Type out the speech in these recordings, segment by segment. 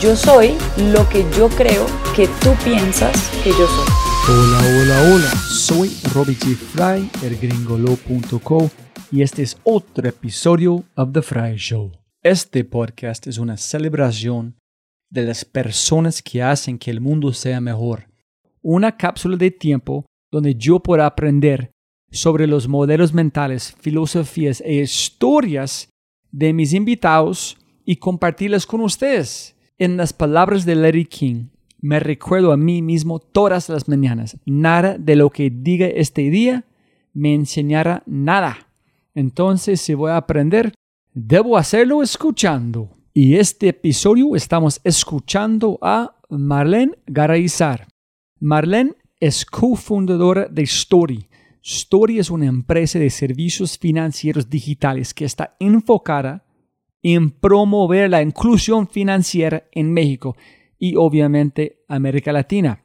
Yo soy lo que yo creo que tú piensas que yo soy. Hola, hola, hola. Soy Robbie G. Fry, elgringolo.co y este es otro episodio of The Fry Show. Este podcast es una celebración de las personas que hacen que el mundo sea mejor. Una cápsula de tiempo donde yo pueda aprender sobre los modelos mentales, filosofías e historias de mis invitados y compartirlas con ustedes. En las palabras de Larry King, me recuerdo a mí mismo todas las mañanas. Nada de lo que diga este día me enseñará nada. Entonces, si voy a aprender, debo hacerlo escuchando. Y este episodio estamos escuchando a Marlene Garayzar. Marlene es cofundadora de Story. Story es una empresa de servicios financieros digitales que está enfocada en promover la inclusión financiera en México y obviamente América Latina.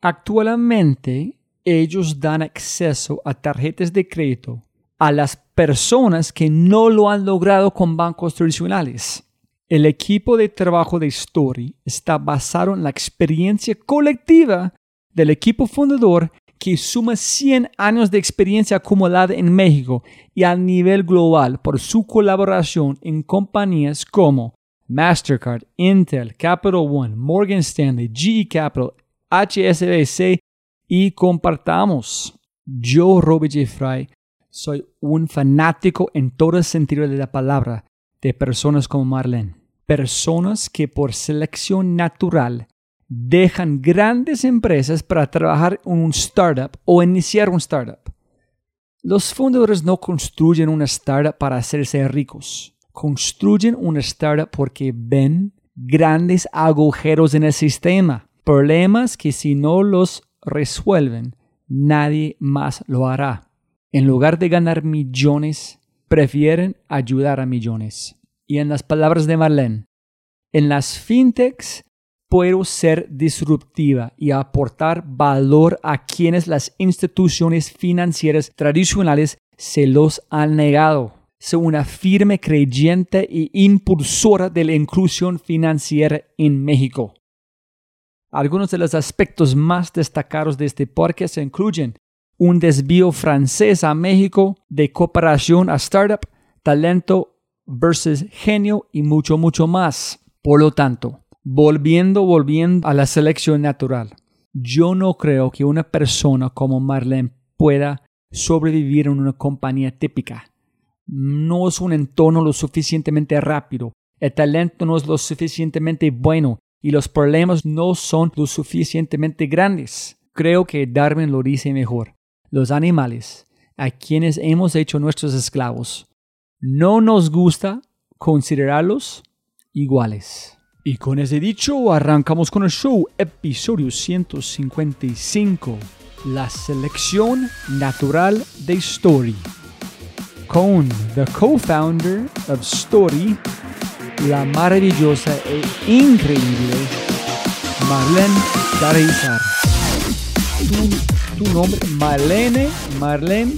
Actualmente, ellos dan acceso a tarjetas de crédito a las personas que no lo han logrado con bancos tradicionales. El equipo de trabajo de Story está basado en la experiencia colectiva del equipo fundador que suma 100 años de experiencia acumulada en México y a nivel global por su colaboración en compañías como Mastercard, Intel, Capital One, Morgan Stanley, GE Capital, HSBC y compartamos. Yo, Robert J. Fry, soy un fanático en todo el sentido de la palabra de personas como Marlene. Personas que por selección natural dejan grandes empresas para trabajar en un startup o iniciar un startup. Los fundadores no construyen una startup para hacerse ricos. Construyen una startup porque ven grandes agujeros en el sistema, problemas que si no los resuelven, nadie más lo hará. En lugar de ganar millones, prefieren ayudar a millones. Y en las palabras de Marlene, en las fintechs puedo ser disruptiva y aportar valor a quienes las instituciones financieras tradicionales se los han negado. Soy una firme creyente e impulsora de la inclusión financiera en México. Algunos de los aspectos más destacados de este podcast incluyen un desvío francés a México, de cooperación a startup, talento versus genio y mucho, mucho más. Por lo tanto, volviendo, volviendo a la selección natural, yo no creo que una persona como Marlene pueda sobrevivir en una compañía típica. No es un entorno lo suficientemente rápido, el talento no es lo suficientemente bueno y los problemas no son lo suficientemente grandes. Creo que Darwin lo dice mejor. Los animales, a quienes hemos hecho nuestros esclavos, no nos gusta considerarlos iguales. Y con ese dicho, arrancamos con el show, episodio 155, la selección natural de Story. Con the co-founder of Story, la maravillosa e increíble Marlene Carizar. ¿Tu, tu nombre? Marlene, Marlene.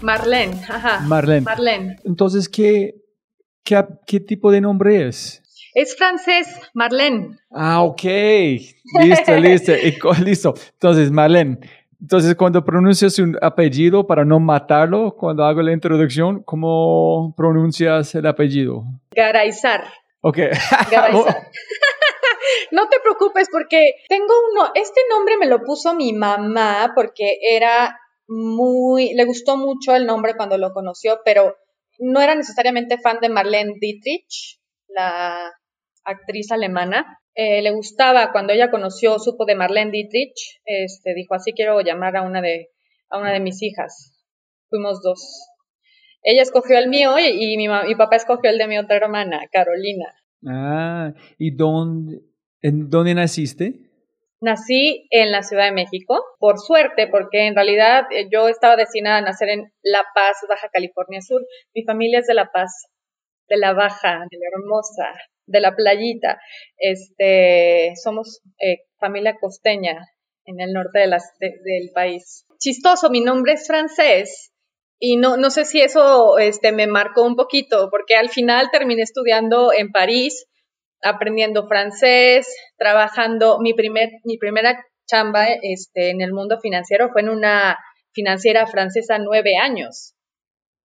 Marlene, ajá. Marlene. Marlene. Entonces, ¿qué, qué, qué tipo de nombre es? Es francés, Marlene. Ah, ok. Listo, listo. Listo. Entonces, Marlene. Entonces, cuando pronuncias un apellido para no matarlo, cuando hago la introducción, ¿cómo pronuncias el apellido? Garaizar. Ok. Garaizar. no te preocupes porque tengo uno, este nombre me lo puso mi mamá porque era muy, le gustó mucho el nombre cuando lo conoció, pero no era necesariamente fan de Marlene Dietrich, la actriz alemana. Eh, le gustaba cuando ella conoció, supo de Marlene Dietrich, este, dijo así quiero llamar a una de, a una de mis hijas. Fuimos dos. Ella escogió el mío y, y mi, mi papá escogió el de mi otra hermana, Carolina. ah, ¿y dónde, en dónde naciste? Nací en la Ciudad de México, por suerte, porque en realidad eh, yo estaba destinada a nacer en La Paz, Baja California Sur. Mi familia es de La Paz, de la Baja, de la Hermosa, de la Playita. Este, somos eh, familia costeña en el norte de las- de- del país. Chistoso, mi nombre es francés y no, no sé si eso este, me marcó un poquito, porque al final terminé estudiando en París, aprendiendo francés, trabajando. Mi, primer, mi primera chamba este, en el mundo financiero fue en una financiera francesa nueve años.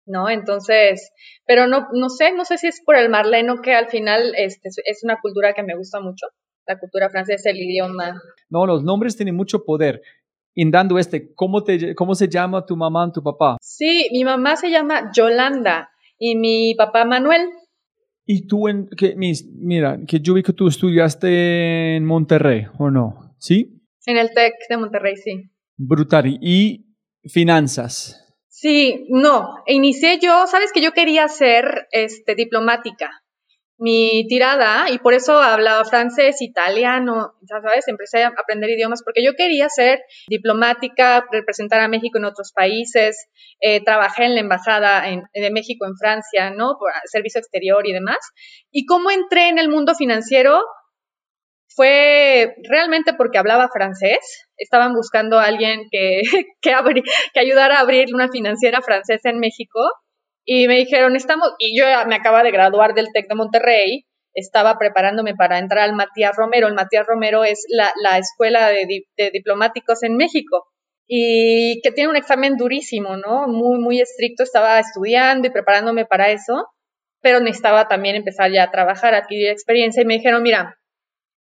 ¿No? Entonces, pero no, no sé, no sé si es por el marleno que al final este, es una cultura que me gusta mucho, la cultura francesa, el idioma. No, los nombres tienen mucho poder. Y dando este, ¿cómo, te, ¿cómo se llama tu mamá y tu papá? Sí, mi mamá se llama Yolanda y mi papá Manuel. Y tú, en, que, mis, mira, que yo vi que tú estudiaste en Monterrey, ¿o no? ¿Sí? En el TEC de Monterrey, sí. Brutal. Y finanzas. Sí, no, inicié yo, sabes que yo quería ser este, diplomática. Mi tirada, y por eso hablaba francés, italiano, sabes, empecé a aprender idiomas porque yo quería ser diplomática, representar a México en otros países, eh, trabajé en la embajada de México en Francia, ¿no? Por servicio exterior y demás. Y cómo entré en el mundo financiero fue realmente porque hablaba francés. Estaban buscando a alguien que, que, que ayudara a abrir una financiera francesa en México. Y me dijeron, estamos, y yo me acaba de graduar del TEC de Monterrey, estaba preparándome para entrar al Matías Romero. El Matías Romero es la, la escuela de, di- de diplomáticos en México y que tiene un examen durísimo, ¿no? Muy, muy estricto. Estaba estudiando y preparándome para eso, pero necesitaba también empezar ya a trabajar, adquirir experiencia y me dijeron, mira,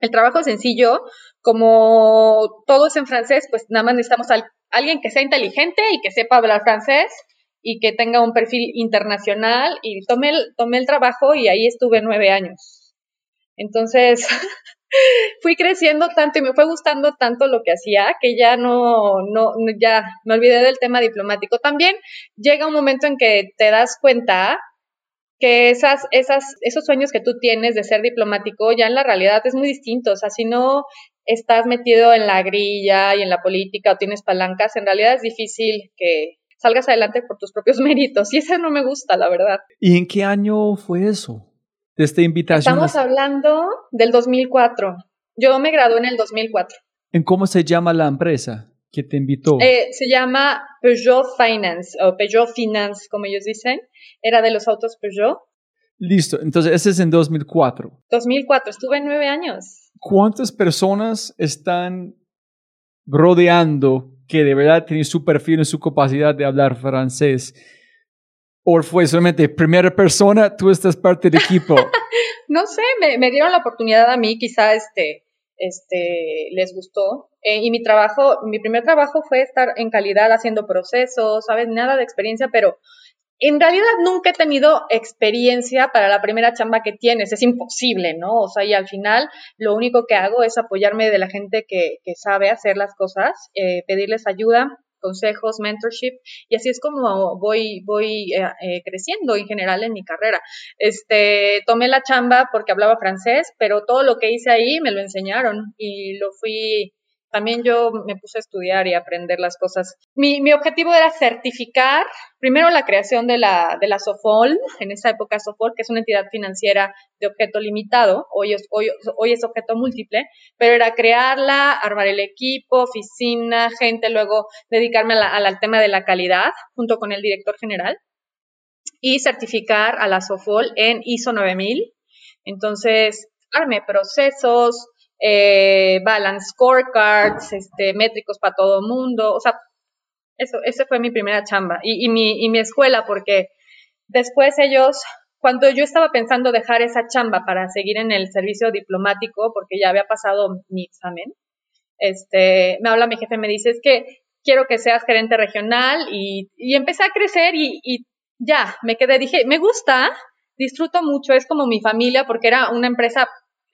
el trabajo sencillo, como todo es en francés, pues nada más necesitamos a alguien que sea inteligente y que sepa hablar francés y que tenga un perfil internacional y tomé el, trabajo y ahí estuve nueve años. Entonces, fui creciendo tanto y me fue gustando tanto lo que hacía que ya no, ya me olvidé del tema diplomático. También llega un momento en que te das cuenta que esas, esas, esos sueños que tú tienes de ser diplomático ya en la realidad es muy distinto. O sea, si no estás metido en la grilla y en la política o tienes palancas, en realidad es difícil que salgas adelante por tus propios méritos. Y eso no me gusta, la verdad. ¿Y en qué año fue eso? De esta invitación. Estamos hablando del 2004. Yo me gradué en el 2004. ¿En cómo se llama la empresa que te invitó? Eh, se llama Peugeot Finance o Peugeot Finance, como ellos dicen. Era de los autos Peugeot. Listo, entonces ese es en 2004. 2004, estuve nueve años. ¿Cuántas personas están rodeando que de verdad tiene su perfil y su capacidad de hablar francés? ¿O fue solamente primera persona, tú estás parte del equipo? no sé, me, me, dieron la oportunidad a mí, quizá este, este, les gustó. Eh, y mi trabajo, mi primer trabajo fue estar en calidad haciendo procesos, ¿sabes? Nada de experiencia, pero en realidad nunca he tenido experiencia para la primera chamba que tienes, es imposible, ¿no? O sea, y al final lo único que hago es apoyarme de la gente que, que sabe hacer las cosas, eh, pedirles ayuda, consejos, mentorship, y así es como voy, voy eh, eh, creciendo en general en mi carrera. Este, tomé la chamba porque hablaba francés, pero todo lo que hice ahí me lo enseñaron y lo fui también yo me puse a estudiar y aprender las cosas. Mi, mi objetivo era certificar primero la creación de la, de la SOFOL, en esa época SOFOL, que es una entidad financiera de objeto limitado, hoy es, hoy, hoy es objeto múltiple, pero era crearla, armar el equipo, oficina, gente, luego dedicarme al tema de la calidad junto con el director general y certificar a la SOFOL en ISO 9000. Entonces, arme procesos, eh, balance scorecards, este, métricos para todo mundo, o sea, eso, esa fue mi primera chamba y, y, mi, y mi escuela, porque después ellos, cuando yo estaba pensando dejar esa chamba para seguir en el servicio diplomático, porque ya había pasado mi examen, este, me habla mi jefe, me dice, es que quiero que seas gerente regional y, y empecé a crecer y, y ya, me quedé, dije, me gusta, disfruto mucho, es como mi familia porque era una empresa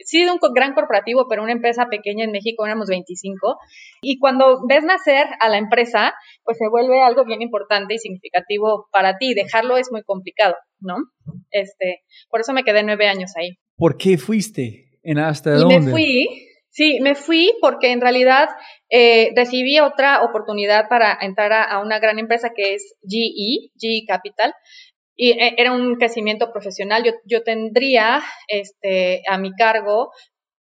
sí de un gran corporativo, pero una empresa pequeña en México éramos 25. Y cuando ves nacer a la empresa, pues se vuelve algo bien importante y significativo para ti. Dejarlo es muy complicado, ¿no? Este, por eso me quedé nueve años ahí. ¿Por qué fuiste? ¿En hasta y dónde? Me fui, sí, me fui porque en realidad eh, recibí otra oportunidad para entrar a, a, una gran empresa que es GE, GE Capital, y eh, era un crecimiento profesional. Yo, yo tendría este, a mi cargo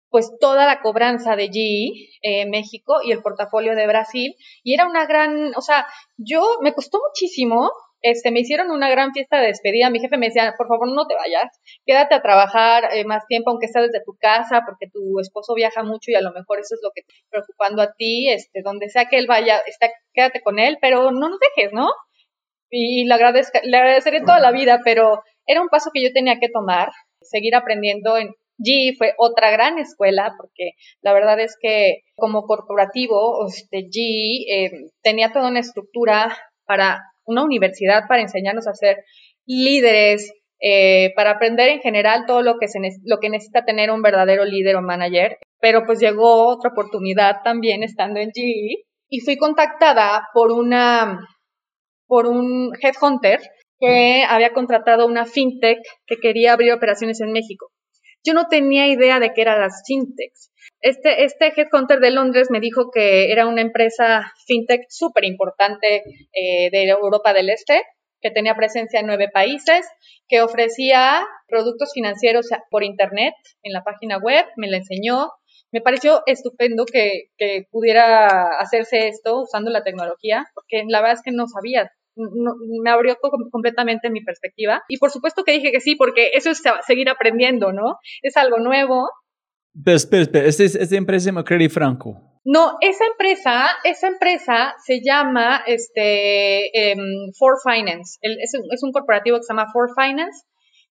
pues toda la cobranza de GE eh, México y el portafolio de Brasil y era una gran, o sea, yo me costó muchísimo, este, me hicieron una gran fiesta de despedida, mi jefe me decía, por favor no te vayas, quédate a trabajar eh, más tiempo aunque sea desde tu casa porque tu esposo viaja mucho y a lo mejor eso es lo que te está preocupando a ti, este, donde sea que él vaya, está, quédate con él, pero no nos dejes, ¿no? Y le, agradezca, le agradeceré toda la vida, pero era un paso que yo tenía que tomar, seguir aprendiendo en GE fue otra gran escuela porque la verdad es que como corporativo este, GE eh, tenía toda una estructura para una universidad para enseñarnos a ser líderes, eh, para aprender en general todo lo que, se lo que necesita tener un verdadero líder o manager. Pero pues llegó otra oportunidad también estando en GE y fui contactada por una por un headhunter que había contratado una fintech que quería abrir operaciones en México. Yo no tenía idea de qué eran las fintechs. Este, este headhunter de Londres me dijo que era una empresa fintech súper importante eh, de Europa del Este, que tenía presencia en nueve países, que ofrecía productos financieros por Internet en la página web, me la enseñó. Me pareció estupendo que, que pudiera hacerse esto usando la tecnología, porque la verdad es que no sabía me abrió completamente mi perspectiva. Y por supuesto que dije que sí, porque eso es seguir aprendiendo, ¿no? Es algo nuevo. Pero espera, espera, ¿esta, esta empresa llama Credit Franco? No, esa empresa, esa empresa se llama este, um, For Finance. El, es, un, es un corporativo que se llama For Finance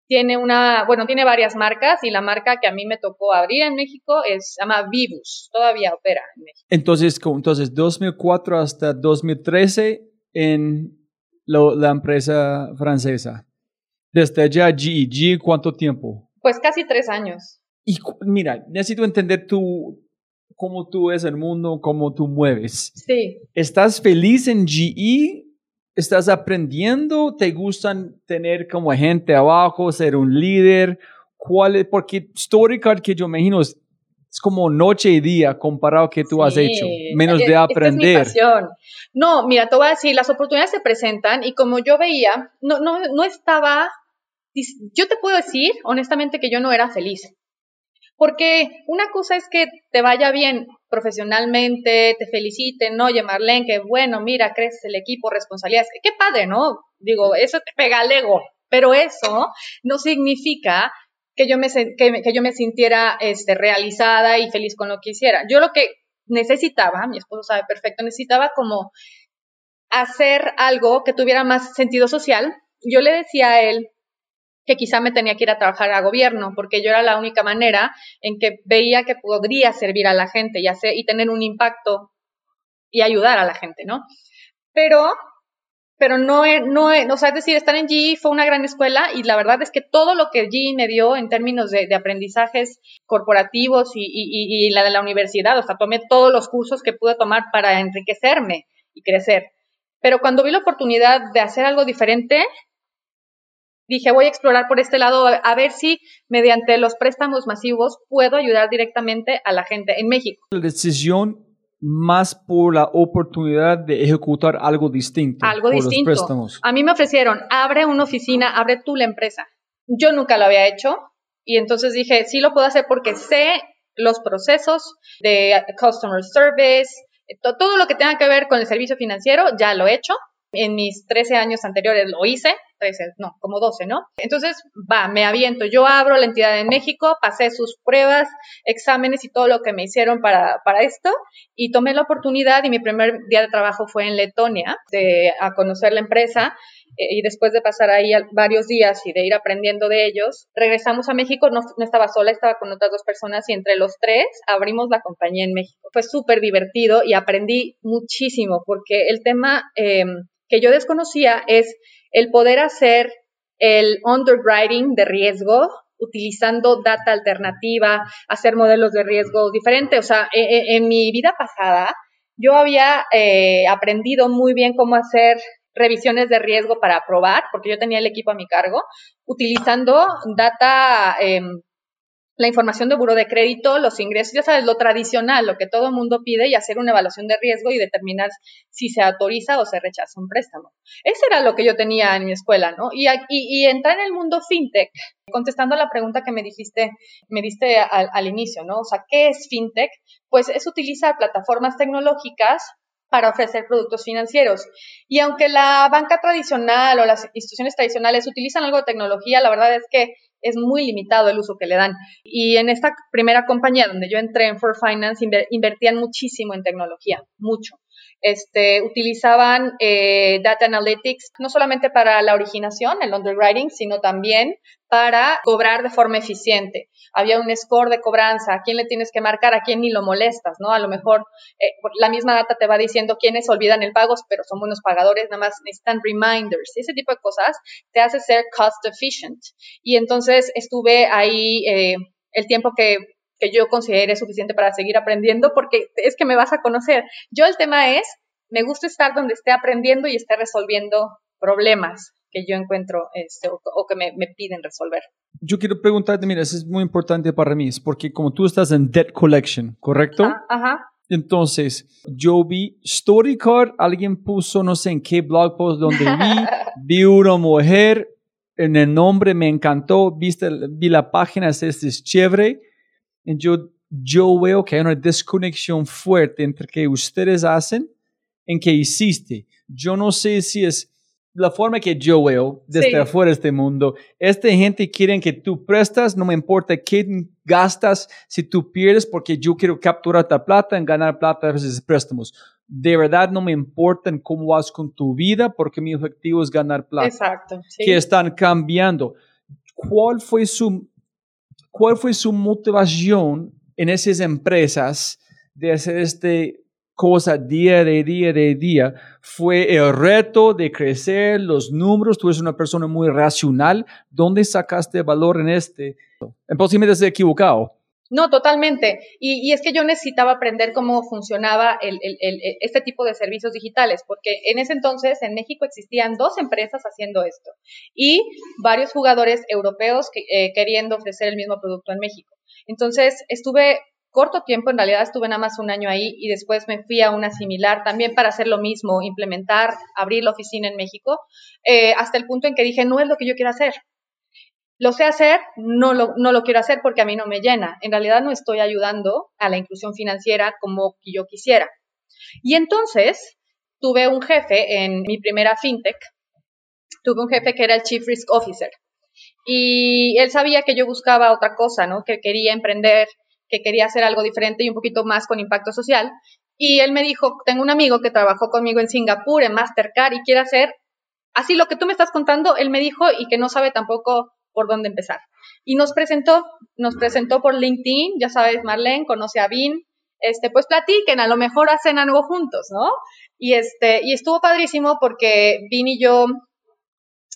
tiene una, bueno, tiene varias marcas y la marca que a mí me tocó abrir en México es, se llama Vivus, todavía opera en México. Entonces, entonces 2004 hasta 2013 en la empresa francesa. Desde allá, G, G, ¿cuánto tiempo? Pues casi tres años. Y mira, necesito entender tú, cómo tú ves el mundo, cómo tú mueves. Sí. ¿Estás feliz en GE? ¿Estás aprendiendo? ¿Te gustan tener como gente abajo, ser un líder? ¿Cuál es? Porque Storycard que yo imagino es es como noche y día comparado que tú sí, has hecho, menos de aprender. Es mi pasión. No, mira, te voy a decir, las oportunidades se presentan y como yo veía, no, no, no estaba, yo te puedo decir honestamente que yo no era feliz. Porque una cosa es que te vaya bien profesionalmente, te feliciten, ¿no? Oye, Marlene, que bueno, mira, creces el equipo, responsabilidades. Qué padre, ¿no? Digo, eso te pega al ego. Pero eso no significa que yo me, que, yo me sintiera este, realizada y feliz con lo que hiciera. Yo lo que necesitaba, mi esposo sabe perfecto, necesitaba como hacer algo que tuviera más sentido social. Yo le decía a él que quizá me tenía que ir a trabajar a gobierno, porque yo era la única manera en que veía que podría servir a la gente y, hacer, y tener un impacto y ayudar a la gente, ¿no? Pero pero no, no, o sea, es decir, estar en GE fue una gran escuela y la verdad es que todo lo que GE me dio en términos de, aprendizajes corporativos y, y, la de la universidad, o sea, tomé todos los cursos que pude tomar para enriquecerme y crecer. Pero cuando vi la oportunidad de hacer algo diferente, dije, voy a explorar por este lado a ver si mediante los préstamos masivos puedo ayudar directamente a la gente en México. La decisión más por la oportunidad de ejecutar algo distinto. Algo distinto. A mí me ofrecieron, abre una oficina, abre tú la empresa. Yo nunca lo había hecho y entonces dije, sí lo puedo hacer porque sé los procesos de customer service, todo lo que tenga que ver con el servicio financiero, ya lo he hecho. En mis 13 años anteriores lo hice, 13, no, como 12, ¿no? Entonces, va, me aviento. Yo abro la entidad en México, pasé sus pruebas, exámenes y todo lo que me hicieron para, para esto y tomé la oportunidad y mi primer día de trabajo fue en Letonia, de, a conocer la empresa eh, y después de pasar ahí varios días y de ir aprendiendo de ellos, regresamos a México, no, no, estaba sola, estaba con otras dos personas y entre los tres abrimos la compañía en México. Fue súper divertido y aprendí muchísimo porque el tema eh, que yo desconocía es el poder hacer el underwriting de riesgo utilizando data alternativa, hacer modelos de riesgo diferentes. O sea, e, e, en, mi vida pasada, yo había eh, aprendido muy bien cómo hacer revisiones de riesgo para probar, porque yo tenía el equipo a mi cargo, utilizando data em, la información de buro de crédito, los ingresos, ya sabes, lo tradicional, lo que todo el mundo pide y hacer una evaluación de riesgo y determinar si se autoriza o se rechaza un préstamo. Eso era lo que yo tenía en mi escuela, ¿no? Y, y, entrar en el mundo fintech, contestando a la pregunta que me dijiste, me diste al, al inicio, ¿no? O sea, ¿qué es fintech? Pues es utilizar plataformas tecnológicas para ofrecer productos financieros. Y aunque la banca tradicional o las instituciones tradicionales utilizan algo de tecnología, la verdad es que es muy limitado el uso que le dan. Y en esta primera compañía donde yo entré en For Finance, invertían muchísimo en tecnología, mucho. Este, utilizaban eh, data analytics no solamente para la originación, el underwriting, sino también para cobrar de forma eficiente. Había un score de cobranza, a quién le tienes que marcar, a quién ni lo molestas, ¿no? A lo mejor eh, la misma data te va diciendo quiénes olvidan el pago, pero son buenos pagadores, nada más necesitan reminders. Ese tipo de cosas te hace ser cost efficient. Y entonces estuve ahí eh, el tiempo que que yo considere suficiente para seguir aprendiendo, porque es que me vas a conocer. Yo el tema es, me gusta estar donde esté aprendiendo y esté resolviendo problemas que yo encuentro este, o, que me, piden resolver. Yo quiero preguntarte, mira, eso es muy importante para mí, es porque como tú estás en debt collection, ¿correcto? Ah, ajá. Entonces, yo vi StoryCard, alguien puso no sé en qué blog post donde vi, vi una mujer, en el nombre me encantó, viste, vi la página, es, es chévere, yo, yo veo que hay una desconexión fuerte entre que ustedes hacen en que hiciste. Yo no sé si es la forma que yo veo desde afuera de este mundo. Esta gente quiere que tú prestas, no me importa qué gastas, si tú pierdes, porque yo quiero capturar tu plata en ganar plata a veces préstamos. De verdad no me importa cómo vas con tu vida, porque mi objetivo es ganar plata. Exacto. Que están cambiando. ¿Cuál fue su ¿Cuál fue su motivación en esas empresas de hacer este cosa día de día de día? Fue el reto de crecer los números. Tú eres una persona muy racional. ¿Dónde sacaste valor en este? Posiblemente esté equivocado. No, totalmente. Y, es que yo necesitaba aprender cómo funcionaba este tipo de servicios digitales, porque en ese entonces en México existían dos empresas haciendo esto y varios jugadores europeos eh, queriendo ofrecer el mismo producto en México. Entonces estuve corto tiempo, en realidad estuve nada más un año ahí y después me fui a una similar también para hacer lo mismo, implementar, abrir la oficina en México, eh, hasta el punto en que dije, no es lo que yo quiero hacer. Lo sé hacer, no lo, no lo quiero hacer porque a mí no me llena. En realidad no estoy ayudando a la inclusión financiera como yo quisiera. Y entonces tuve un jefe en mi primera fintech, tuve un jefe que era el Chief Risk Officer. Y él sabía que yo buscaba otra cosa, ¿no? Que quería emprender que quería hacer algo diferente y un poquito más con impacto social. Y él me dijo, tengo un amigo que trabajó conmigo en Singapur, en Mastercard, y quiere hacer así lo que tú me estás contando, él me dijo y que no sabe tampoco por dónde empezar. Y nos presentó, nos presentó por LinkedIn, ya sabes, Marlene, conoce a Vin, este, pues platiquen, a lo mejor hacen algo juntos, ¿no? Y este, y estuvo padrísimo porque Vin y yo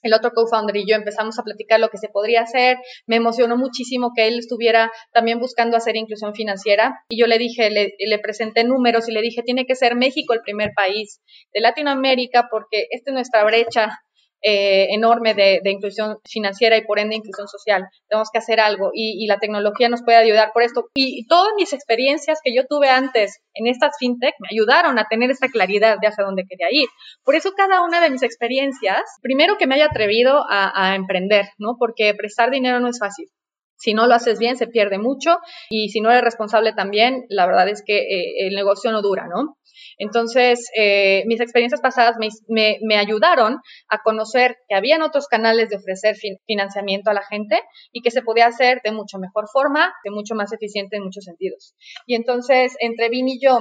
el otro co-founder y yo empezamos a platicar lo que se podría hacer. Me emocionó muchísimo que él estuviera también buscando hacer inclusión financiera. Y yo le dije, le, le, presenté números y le dije, tiene que ser México el primer país de Latinoamérica porque esta es nuestra brecha eh, enorme de, inclusión financiera y por ende inclusión social. Tenemos que hacer algo y, la tecnología nos puede ayudar por esto. Y, todas mis experiencias que yo tuve antes en estas fintech me ayudaron a tener esta claridad de hacia dónde quería ir. Por eso cada una de mis experiencias, primero que me haya atrevido a, emprender, ¿no? Porque prestar dinero no es fácil. Si no lo haces bien, se pierde mucho y si no eres responsable también, la verdad es que eh, el negocio no dura, ¿no? Entonces, eh, mis experiencias pasadas me, ayudaron a conocer que habían otros canales de ofrecer financiamiento a la gente y que se podía hacer de mucho mejor forma, de mucho más eficiente en muchos sentidos. Y entonces, entre Vin y yo,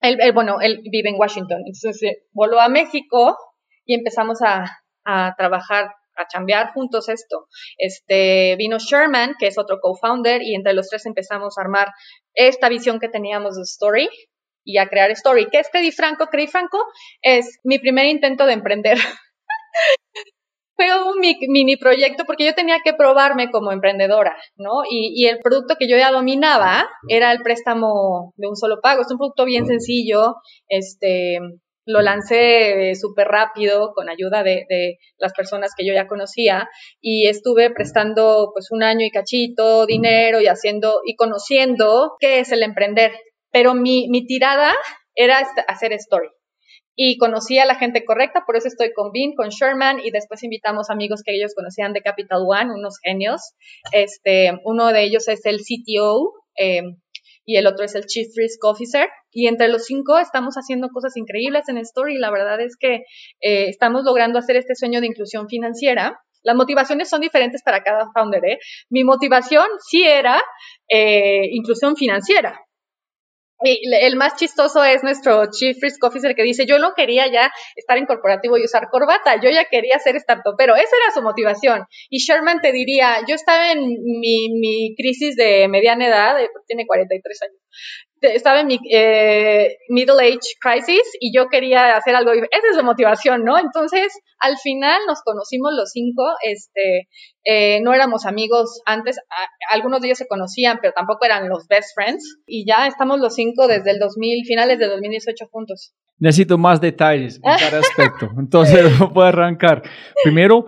él, bueno, él vive en Washington, entonces eh, voló a México y empezamos a, trabajar a chambear juntos esto. Este, vino Sherman, que es otro co-founder, y entre los tres empezamos a armar esta visión que teníamos de Story, y a crear story. ¿Qué es Credit Franco? Credit Franco es mi primer intento de emprender. Fue un mini proyecto porque yo tenía que probarme como emprendedora, ¿no? Y, el producto que yo ya dominaba era el préstamo de un solo pago. Es un producto bien sencillo, este, lo lancé súper rápido con ayuda de, de, las personas que yo ya conocía y estuve prestando pues un año y cachito, dinero y haciendo y conociendo qué es el emprender, pero mi, tirada era hacer story. Y conocí a la gente correcta, por eso estoy con Bean, con Sherman, y después invitamos amigos que ellos conocían de Capital One, unos genios. Este, uno de ellos es el CTO eh, y el otro es el Chief Risk Officer. Y entre los cinco estamos haciendo cosas increíbles en Story. La verdad es que eh, estamos logrando hacer este sueño de inclusión financiera. Las motivaciones son diferentes para cada founder. ¿eh? Mi motivación sí era eh, inclusión financiera, el más chistoso es nuestro Chief Risk Officer que dice, yo no quería ya estar en corporativo y usar corbata, yo ya quería ser pero Esa era su motivación. Y Sherman te diría, yo estaba en mi, mi crisis de mediana edad, tiene 43 años, estaba en mi eh, middle age crisis y yo quería hacer algo. Esa es la motivación, ¿no? Entonces, al final nos conocimos los cinco, este, eh, no éramos amigos antes, algunos de ellos se conocían, pero tampoco eran los best friends y ya estamos los cinco desde el 2000, finales de 2018 juntos. Necesito más detalles en cada aspecto, entonces no puedo arrancar. Primero,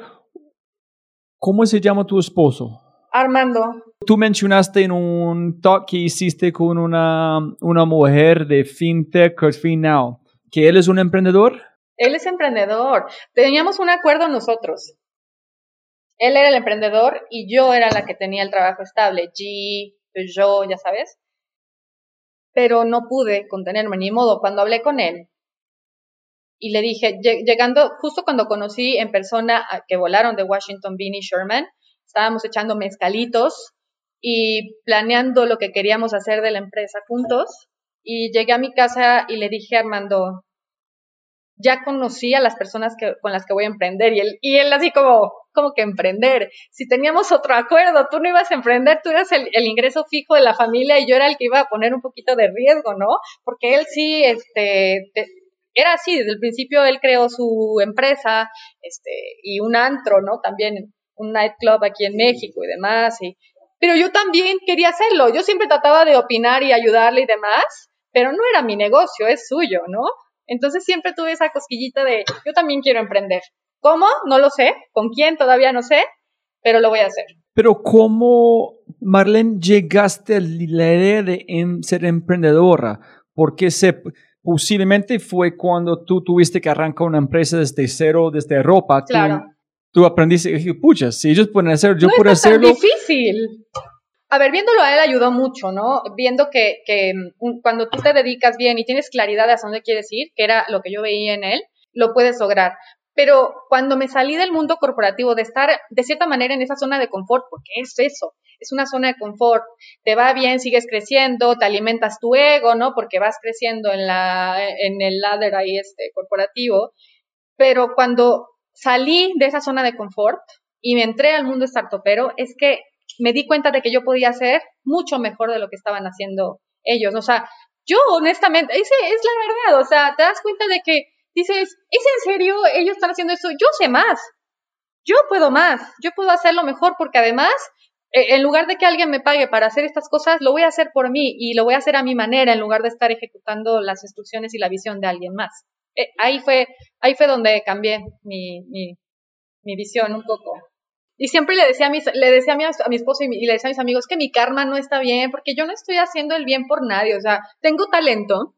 ¿cómo se llama tu esposo? Armando. Tú mencionaste en un talk que hiciste con una, una mujer de FinTech, FinNow, que él es un emprendedor. Él es emprendedor. Teníamos un acuerdo nosotros. Él era el emprendedor y yo era la que tenía el trabajo estable. G, yo, ya sabes. Pero no pude contenerme, ni modo. Cuando hablé con él y le dije, llegando, justo cuando conocí en persona a que volaron de Washington, Beanie Sherman, estábamos echando mezcalitos y planeando lo que queríamos hacer de la empresa juntos. Y llegué a mi casa y le dije a Armando, ya conocí a las personas que, con las que voy a emprender. Y él, y él así como, como que emprender. Si teníamos otro acuerdo, tú no ibas a emprender, tú eras el, ingreso fijo de la familia y yo era el que iba a poner un poquito de riesgo, ¿no? Porque él sí, este, era así, desde el principio él creó su empresa, este, y un antro, ¿no? También un nightclub aquí en México y demás. Y, pero yo también quería hacerlo. Yo siempre trataba de opinar y ayudarle y demás, pero no era mi negocio, es suyo, ¿no? Entonces siempre tuve esa cosquillita de yo también quiero emprender. ¿Cómo? No lo sé. ¿Con quién? Todavía no sé, pero lo voy a hacer. Pero ¿cómo, Marlene, llegaste a la idea de em, ser emprendedora? Porque se, posiblemente fue cuando tú tuviste que arrancar una empresa desde cero, desde ropa. Claro tú aprendiste, dije, pucha, si ellos pueden hacerlo, yo puedo hacerlo. Es difícil. A ver, viéndolo a él ayudó mucho, ¿no? Viendo que, que mm, cuando tú te dedicas bien y tienes claridad de a dónde quieres ir, que era lo que yo veía en él, lo puedes lograr. Pero cuando me salí del mundo corporativo, de estar de cierta manera en esa zona de confort, porque es eso, es una zona de confort, te va bien, sigues creciendo, te alimentas tu ego, ¿no? Porque vas creciendo en, la, en el ladder ahí este, corporativo. Pero cuando salí de esa zona de confort y me entré al mundo startupero, es que me di cuenta de que yo podía hacer mucho mejor de lo que estaban haciendo ellos. O sea, yo honestamente, esa es la verdad, o sea, te das cuenta de que dices, ¿es en serio? Ellos están haciendo eso, yo sé más, yo puedo más, yo puedo hacerlo mejor porque además, eh, en lugar de que alguien me pague para hacer estas cosas, lo voy a hacer por mí y lo voy a hacer a mi manera en lugar de estar ejecutando las instrucciones y la visión de alguien más. Eh, ahí fue, ahí fue donde cambié mi, mi, visión un poco. Y siempre le decía a, mis, le decía a, mi, a mi esposo y, le decía a mis amigos que mi karma no está bien, porque yo no estoy haciendo el bien por nadie. O sea, tengo talento,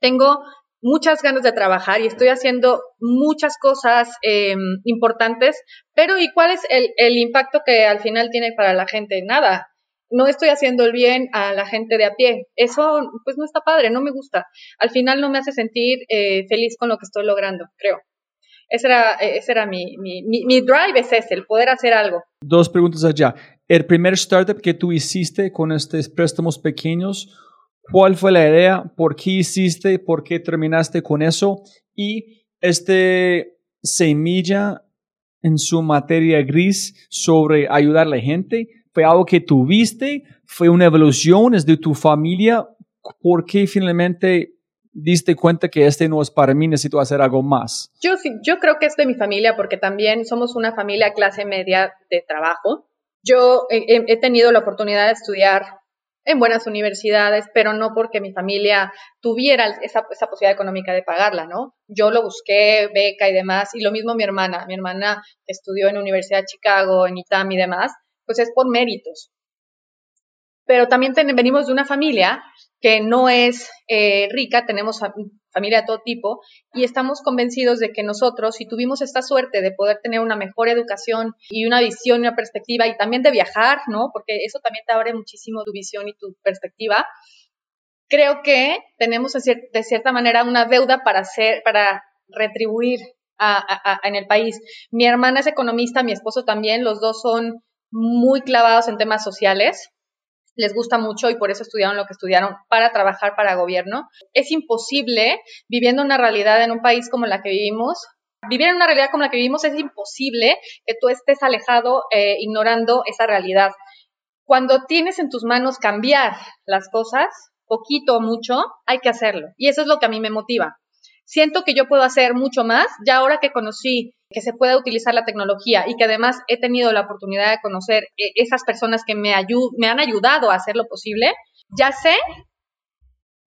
tengo muchas ganas de trabajar y estoy haciendo muchas cosas eh, importantes, pero ¿y cuál es el, el, impacto que al final tiene para la gente? Nada. No estoy haciendo el bien a la gente de a pie. Eso, pues, no está padre, no me gusta. Al final no me hace sentir eh, feliz con lo que estoy logrando, creo. Ese era, ese era mi, mi, mi, mi drive, es ese, el poder hacer algo. Dos preguntas allá. El primer startup que tú hiciste con estos préstamos pequeños, ¿Cuál fue la idea? ¿Por qué hiciste? ¿Por qué terminaste con eso? Y este semilla en su materia gris sobre ayudar a la gente, ¿fue algo que tuviste? ¿Fue una evolución? ¿Es de tu familia? ¿Por qué finalmente diste cuenta que este no es para mí, necesito hacer algo más? Yo, yo creo que es de mi familia porque también somos una familia clase media de trabajo. Yo he, he tenido la oportunidad de estudiar en buenas universidades, pero no porque mi familia tuviera esa, esa, posibilidad económica de pagarla, ¿no? Yo lo busqué, beca y demás, y lo mismo mi hermana. Mi hermana estudió en la Universidad de Chicago, en ITAM y demás, pues es por méritos. Pero también ten, venimos de una familia que no es eh, rica, tenemos familia de todo tipo, y estamos convencidos de que nosotros, si tuvimos esta suerte de poder tener una mejor educación y una visión y una perspectiva, y también de viajar, ¿no? Porque eso también te abre muchísimo tu visión y tu perspectiva. Creo que tenemos de cierta manera una deuda para hacer, para retribuir a, a, a, en el país. Mi hermana es economista, mi esposo también, los dos son muy clavados en temas sociales, les gusta mucho y por eso estudiaron lo que estudiaron para trabajar para gobierno. Es imposible, viviendo una realidad en un país como la que vivimos, vivir en una realidad como la que vivimos es imposible que tú estés alejado, eh, ignorando esa realidad. Cuando tienes en tus manos cambiar las cosas, poquito o mucho, hay que hacerlo. Y eso es lo que a mí me motiva siento que yo puedo hacer mucho más, ya ahora que conocí que se puede utilizar la tecnología y que además he tenido la oportunidad de conocer eh, esas personas que me, me han ayudado a hacer lo posible, ya sé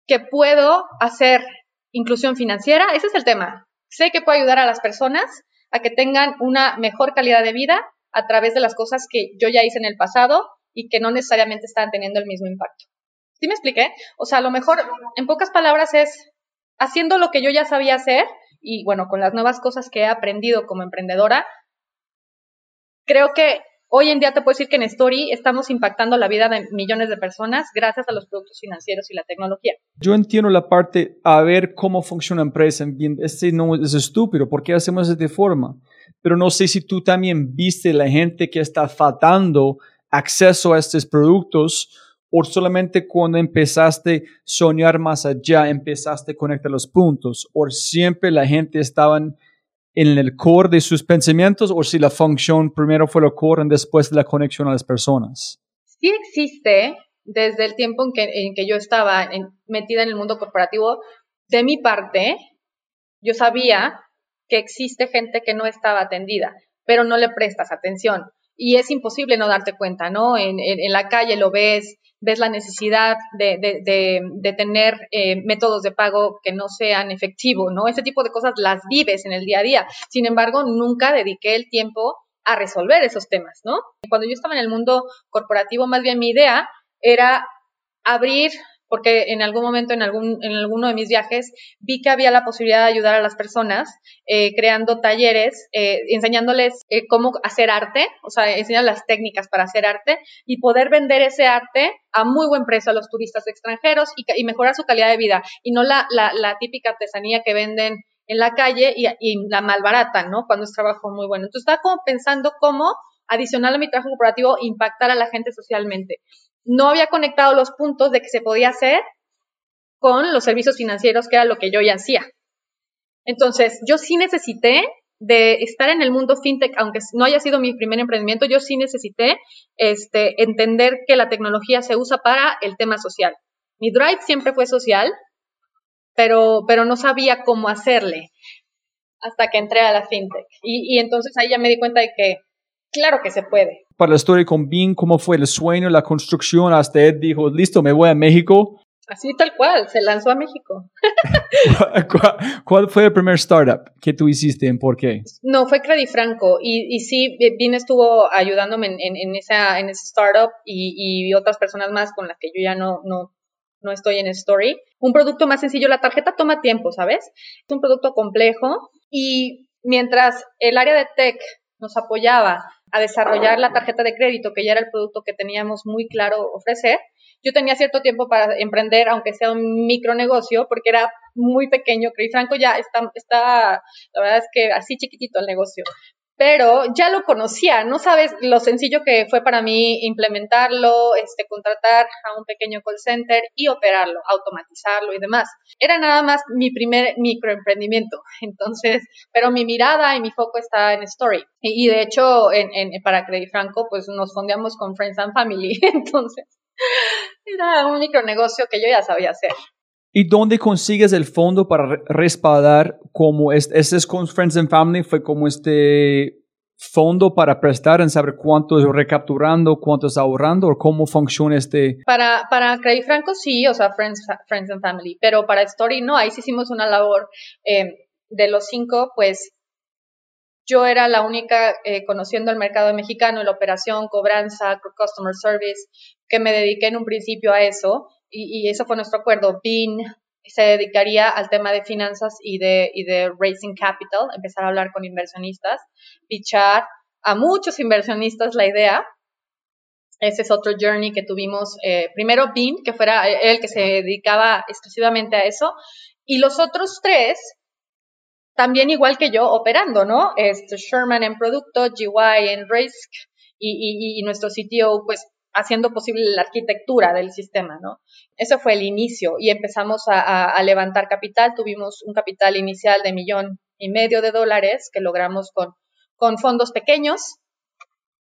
que puedo hacer inclusión financiera, ese es el tema. Sé que puedo ayudar a las personas a que tengan una mejor calidad de vida a través de las cosas que yo ya hice en el pasado y que no necesariamente están teniendo el mismo impacto. ¿Sí me expliqué? O sea, a lo mejor, en pocas palabras, es haciendo lo que yo ya sabía hacer y bueno, con las nuevas cosas que he aprendido como emprendedora, creo que hoy en día te puedo decir que en Story estamos impactando la vida de millones de personas gracias a los productos financieros y la tecnología. Yo entiendo la parte a ver cómo funciona una empresa. Este no es estúpido, ¿por qué hacemos de esta forma? Pero no sé si tú también viste la gente que está faltando acceso a estos productos o solamente cuando empezaste a soñar más allá, empezaste a conectar los puntos, o siempre la gente estaba en el core de sus pensamientos, o si la función primero fue lo core y después de la conexión a las personas. Sí existe, desde el tiempo en que, en que yo estaba metida en el mundo corporativo, de mi parte, yo sabía que existe gente que no estaba atendida, pero no le prestas atención. Y es imposible no darte cuenta, ¿no? En la calle lo ves, ves la necesidad de, de, de, de tener eh, métodos de pago que no sean efectivos, ¿no? Ese tipo de cosas las vives en el día a día. Sin embargo, nunca dediqué el tiempo a resolver esos temas, ¿no? Cuando yo estaba en el mundo corporativo, más bien mi idea era abrir porque en algún momento, en, algún, en alguno de mis viajes, vi que había la posibilidad de ayudar a las personas eh, creando talleres, eh, enseñándoles eh, cómo hacer arte, o sea, enseñar las técnicas para hacer arte y poder vender ese arte a muy buen precio a los turistas extranjeros y, mejorar su calidad de vida y no la, la, la típica artesanía que venden en la calle y, y la malbaratan, ¿no? Cuando es trabajo muy bueno. Entonces estaba como pensando cómo, adicional a mi trabajo corporativo, impactar a la gente socialmente. No había conectado los puntos de que se podía hacer con los servicios financieros, que era lo que yo ya hacía. Entonces, yo sí necesité de estar en el mundo fintech, aunque no haya sido mi primer emprendimiento, yo sí necesité este, entender que la tecnología se usa para el tema social. Mi drive siempre fue social, pero, pero no sabía cómo hacerle hasta que entré a la fintech. Y, y entonces ahí ya me di cuenta de que, claro que se puede. Para la historia con Bean, ¿cómo fue el sueño, la construcción? Hasta él dijo, listo, me voy a México Así tal cual, se lanzó a México. ¿Cuál, fue el primer startup que tú hiciste y por qué? No, fue Credit Franco y, y sí, Vin estuvo ayudándome en, en, esa, en ese startup y, y, otras personas más con las que yo ya no, no, no estoy en Story. Un producto más sencillo, la tarjeta toma tiempo, ¿sabes? Es un producto complejo y mientras el área de tech nos apoyaba a desarrollar la tarjeta de crédito, que ya era el producto que teníamos muy claro ofrecer, yo tenía cierto tiempo para emprender, aunque sea un micronegocio, porque era muy pequeño. Creí Franco ya está, está, la verdad es que así chiquitito el negocio. Pero ya lo conocía, no sabes lo sencillo que fue para mí implementarlo, este, contratar a un pequeño call center y operarlo, automatizarlo y demás. Era nada más mi primer microemprendimiento. Entonces, pero mi mirada y mi foco está en Story. Y, de hecho, en, en, para Credit Franco, pues nos fondeamos con Friends and Family. Entonces, era un micronegocio que yo ya sabía hacer. ¿Y dónde consigues el fondo para respaldar como este, es con Friends and Family? ¿Fue como este fondo para prestar en saber cuánto es recapturando, cuánto es ahorrando o cómo funciona este? Para, para Credit Franco sí, o sea, Friends, Friends and Family, pero para Story no, ahí sí hicimos una labor eh, de los cinco, pues yo era la única eh, conociendo el mercado mexicano, la operación, cobranza, customer service, que me dediqué en un principio a eso y, y fue nuestro acuerdo. BIN se dedicaría al tema de finanzas y de, y de raising capital, empezar a hablar con inversionistas, fichar a muchos inversionistas la idea. Ese es otro journey que tuvimos. Eh, primero BIN, que fuera el que se dedicaba exclusivamente a eso, y los otros tres también igual que yo operando, ¿no? Este, Sherman en producto, GY en risk y, y, y nuestro sitio, pues, haciendo posible la arquitectura del sistema, ¿no? Eso fue el inicio y empezamos a, levantar capital. Tuvimos un capital inicial de millón y medio de dólares que logramos con, fondos pequeños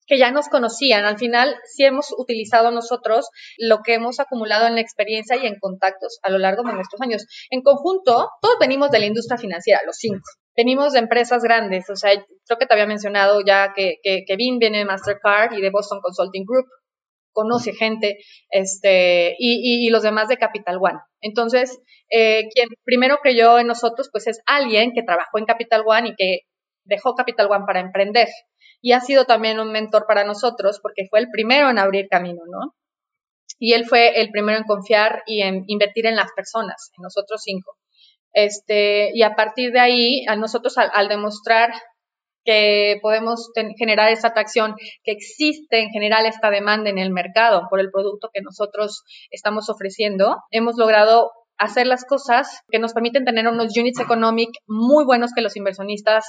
que ya nos conocían. Al final, sí hemos utilizado nosotros lo que hemos acumulado en la experiencia y en contactos a lo largo de nuestros años. En conjunto, todos venimos de la industria financiera, los cinco. Venimos de empresas grandes, o sea, creo que te había mencionado ya que, que viene de Mastercard y de Boston Consulting Group, conoce gente, este, y, y, los demás de Capital One. Entonces, eh, quien primero creyó en nosotros, pues es alguien que trabajó en Capital One y que dejó Capital One para emprender y ha sido también un mentor para nosotros porque fue el primero en abrir camino, ¿no? Y él fue el primero en confiar y en invertir en las personas, en nosotros cinco. Este, y a partir de ahí, a nosotros al, demostrar que podemos generar esa atracción, que existe en general esta demanda en el mercado por el producto que nosotros estamos ofreciendo, hemos logrado hacer las cosas que nos permiten tener unos units economic muy buenos que los inversionistas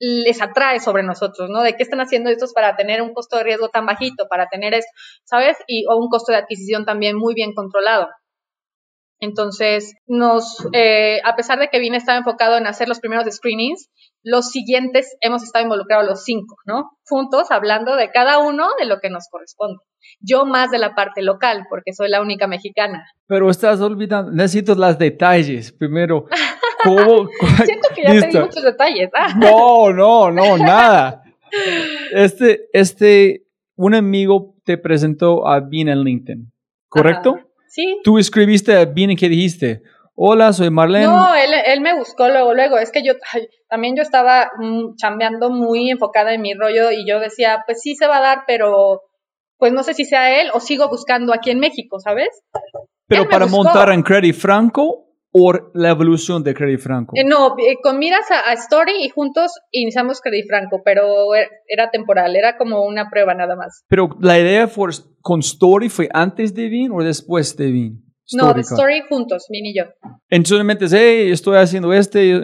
les atrae sobre nosotros, ¿no? De qué están haciendo estos para tener un costo de riesgo tan bajito, para tener eso, ¿sabes? Y o un costo de adquisición también muy bien controlado. Entonces, nos, eh, a pesar de que Vine estaba enfocado en hacer los primeros screenings, los siguientes hemos estado involucrados los cinco, ¿no? Juntos, hablando de cada uno de lo que nos corresponde. Yo más de la parte local, porque soy la única mexicana. Pero estás olvidando, necesito los detalles. Primero, ¿cómo? Siento que ya te di muchos detalles. ¿ah? No, no, no, nada. Este, este, un amigo te presentó a Bean en LinkedIn, ¿correcto? Sí. Tú escribiste a Bean y ¿qué dijiste? Hola, soy Marlene. No, él, él me buscó luego, luego. Es que yo también yo estaba mm, chambeando muy enfocada en mi rollo y yo decía, pues sí se va a dar, pero pues no sé si sea él o sigo buscando aquí en México, ¿sabes? Pero para montar en Credit Franco o la evolución de Credit Franco. Eh, no, eh, con miras a, Story y juntos iniciamos Credit Franco, pero er, era temporal, era como una prueba nada más. Pero la idea fue, con Story fue antes de Bean o después de Bean? No, de Storycar. Story juntos, Vin y yo. Entonces me dices, hey, estoy haciendo este,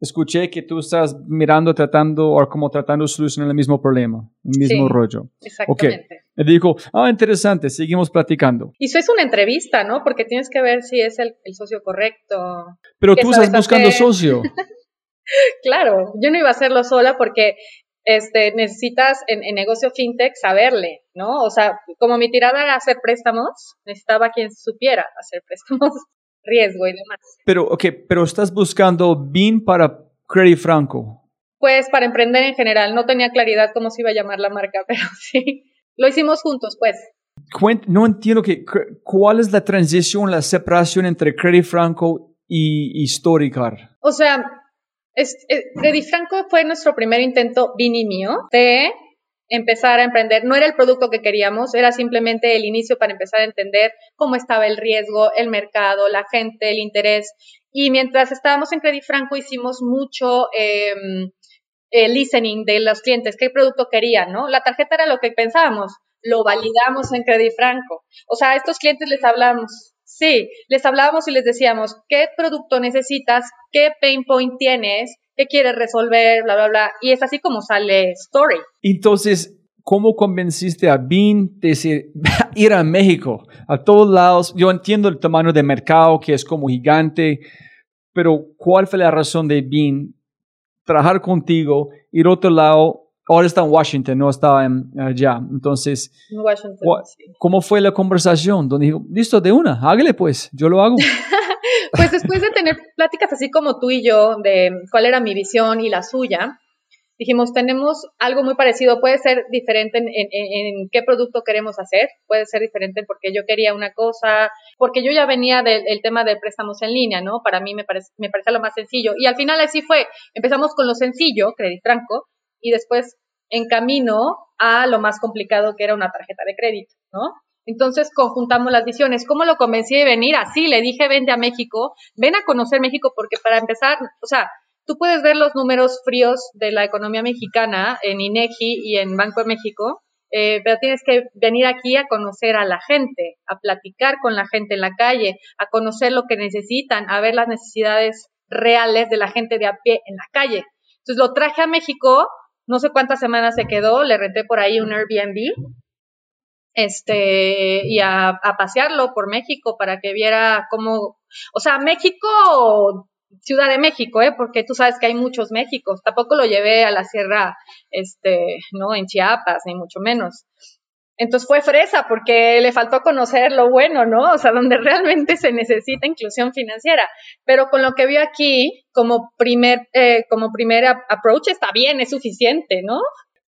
escuché que tú estás mirando, tratando, o como tratando de solucionar el mismo problema, el mismo Sí. rollo. Exactamente. Me dijo, ah, interesante, seguimos platicando. Y eso es una entrevista, ¿no? Porque tienes que ver si es el, el socio correcto. Pero ¿Qué tú estás buscando hacer? socio. Claro, yo no iba a hacerlo sola porque este, necesitas en, en negocio fintech saberle, ¿no? O sea, como mi tirada era hacer préstamos, necesitaba quien supiera hacer préstamos, riesgo y demás. Pero, ok, pero estás buscando BIN para Credit Franco. Pues para emprender en general, no tenía claridad cómo se iba a llamar la marca, pero sí, lo hicimos juntos, pues. No entiendo que, cuál es la transición, la separación entre Credit Franco y, y Storycar. O sea, es, Credit Franco fue nuestro primer intento, Vini mío, de empezar a emprender. No era el producto que queríamos, era simplemente el inicio para empezar a entender cómo estaba el riesgo, el mercado, la gente, el interés. Y mientras estábamos en Credit Franco hicimos mucho em, eh, listening de los clientes, qué producto querían, ¿no? La tarjeta era lo que pensábamos, lo validamos en Credit Franco. O sea, a estos clientes les hablamos, sí, les hablábamos y les decíamos, ¿qué producto necesitas? ¿Qué pain point tienes? ¿Qué quieres resolver? Bla, bla, bla. Y es así como sale Story. Entonces, ¿cómo convenciste a BIN de ir a México? A todos lados, yo entiendo el tamaño de mercado que es como gigante, pero ¿cuál fue la razón de BIN trabajar contigo, ir a otro lado? Ahora está en Washington, no está en, allá. Entonces, Washington. ¿cómo fue la conversación? Donde dijo, listo, de una, hágale pues, yo lo hago. Pues después de tener pláticas así como tú y yo de cuál era mi visión y la suya, dijimos, tenemos algo muy parecido, puede ser diferente en, en- en qué producto queremos hacer, puede ser diferente porque yo quería una cosa, porque yo ya venía del el tema de préstamos en línea, ¿no? Para mí me parece, me parece lo más sencillo. Y al final así fue, empezamos con lo sencillo, Credit Franco, y después en camino a lo más complicado que era una tarjeta de crédito, ¿no? Entonces conjuntamos las visiones. ¿Cómo lo convencí de venir? Así le dije, vente a México, ven a conocer México, porque para empezar, o sea, tú puedes ver los números fríos de la economía mexicana en INEGI y en Banco de México, eh, pero tienes que venir aquí a conocer a la gente, a platicar con la gente en la calle, a conocer lo que necesitan, a ver las necesidades reales de la gente de a pie en la calle. Entonces lo traje a México, no sé cuántas semanas se quedó, le renté por ahí un Airbnb este, y a, pasearlo por México para que viera cómo, o sea, México, Ciudad de México, ¿eh? porque tú sabes que hay muchos Méxicos. Tampoco lo llevé a la sierra, este, no, en Chiapas, ni mucho menos. Entonces fue fresa porque le faltó conocer lo bueno, ¿no? O sea, donde realmente se necesita inclusión financiera. Pero con lo que vio aquí, como primer, eh, como primer ap- approach, está bien, es suficiente, ¿no?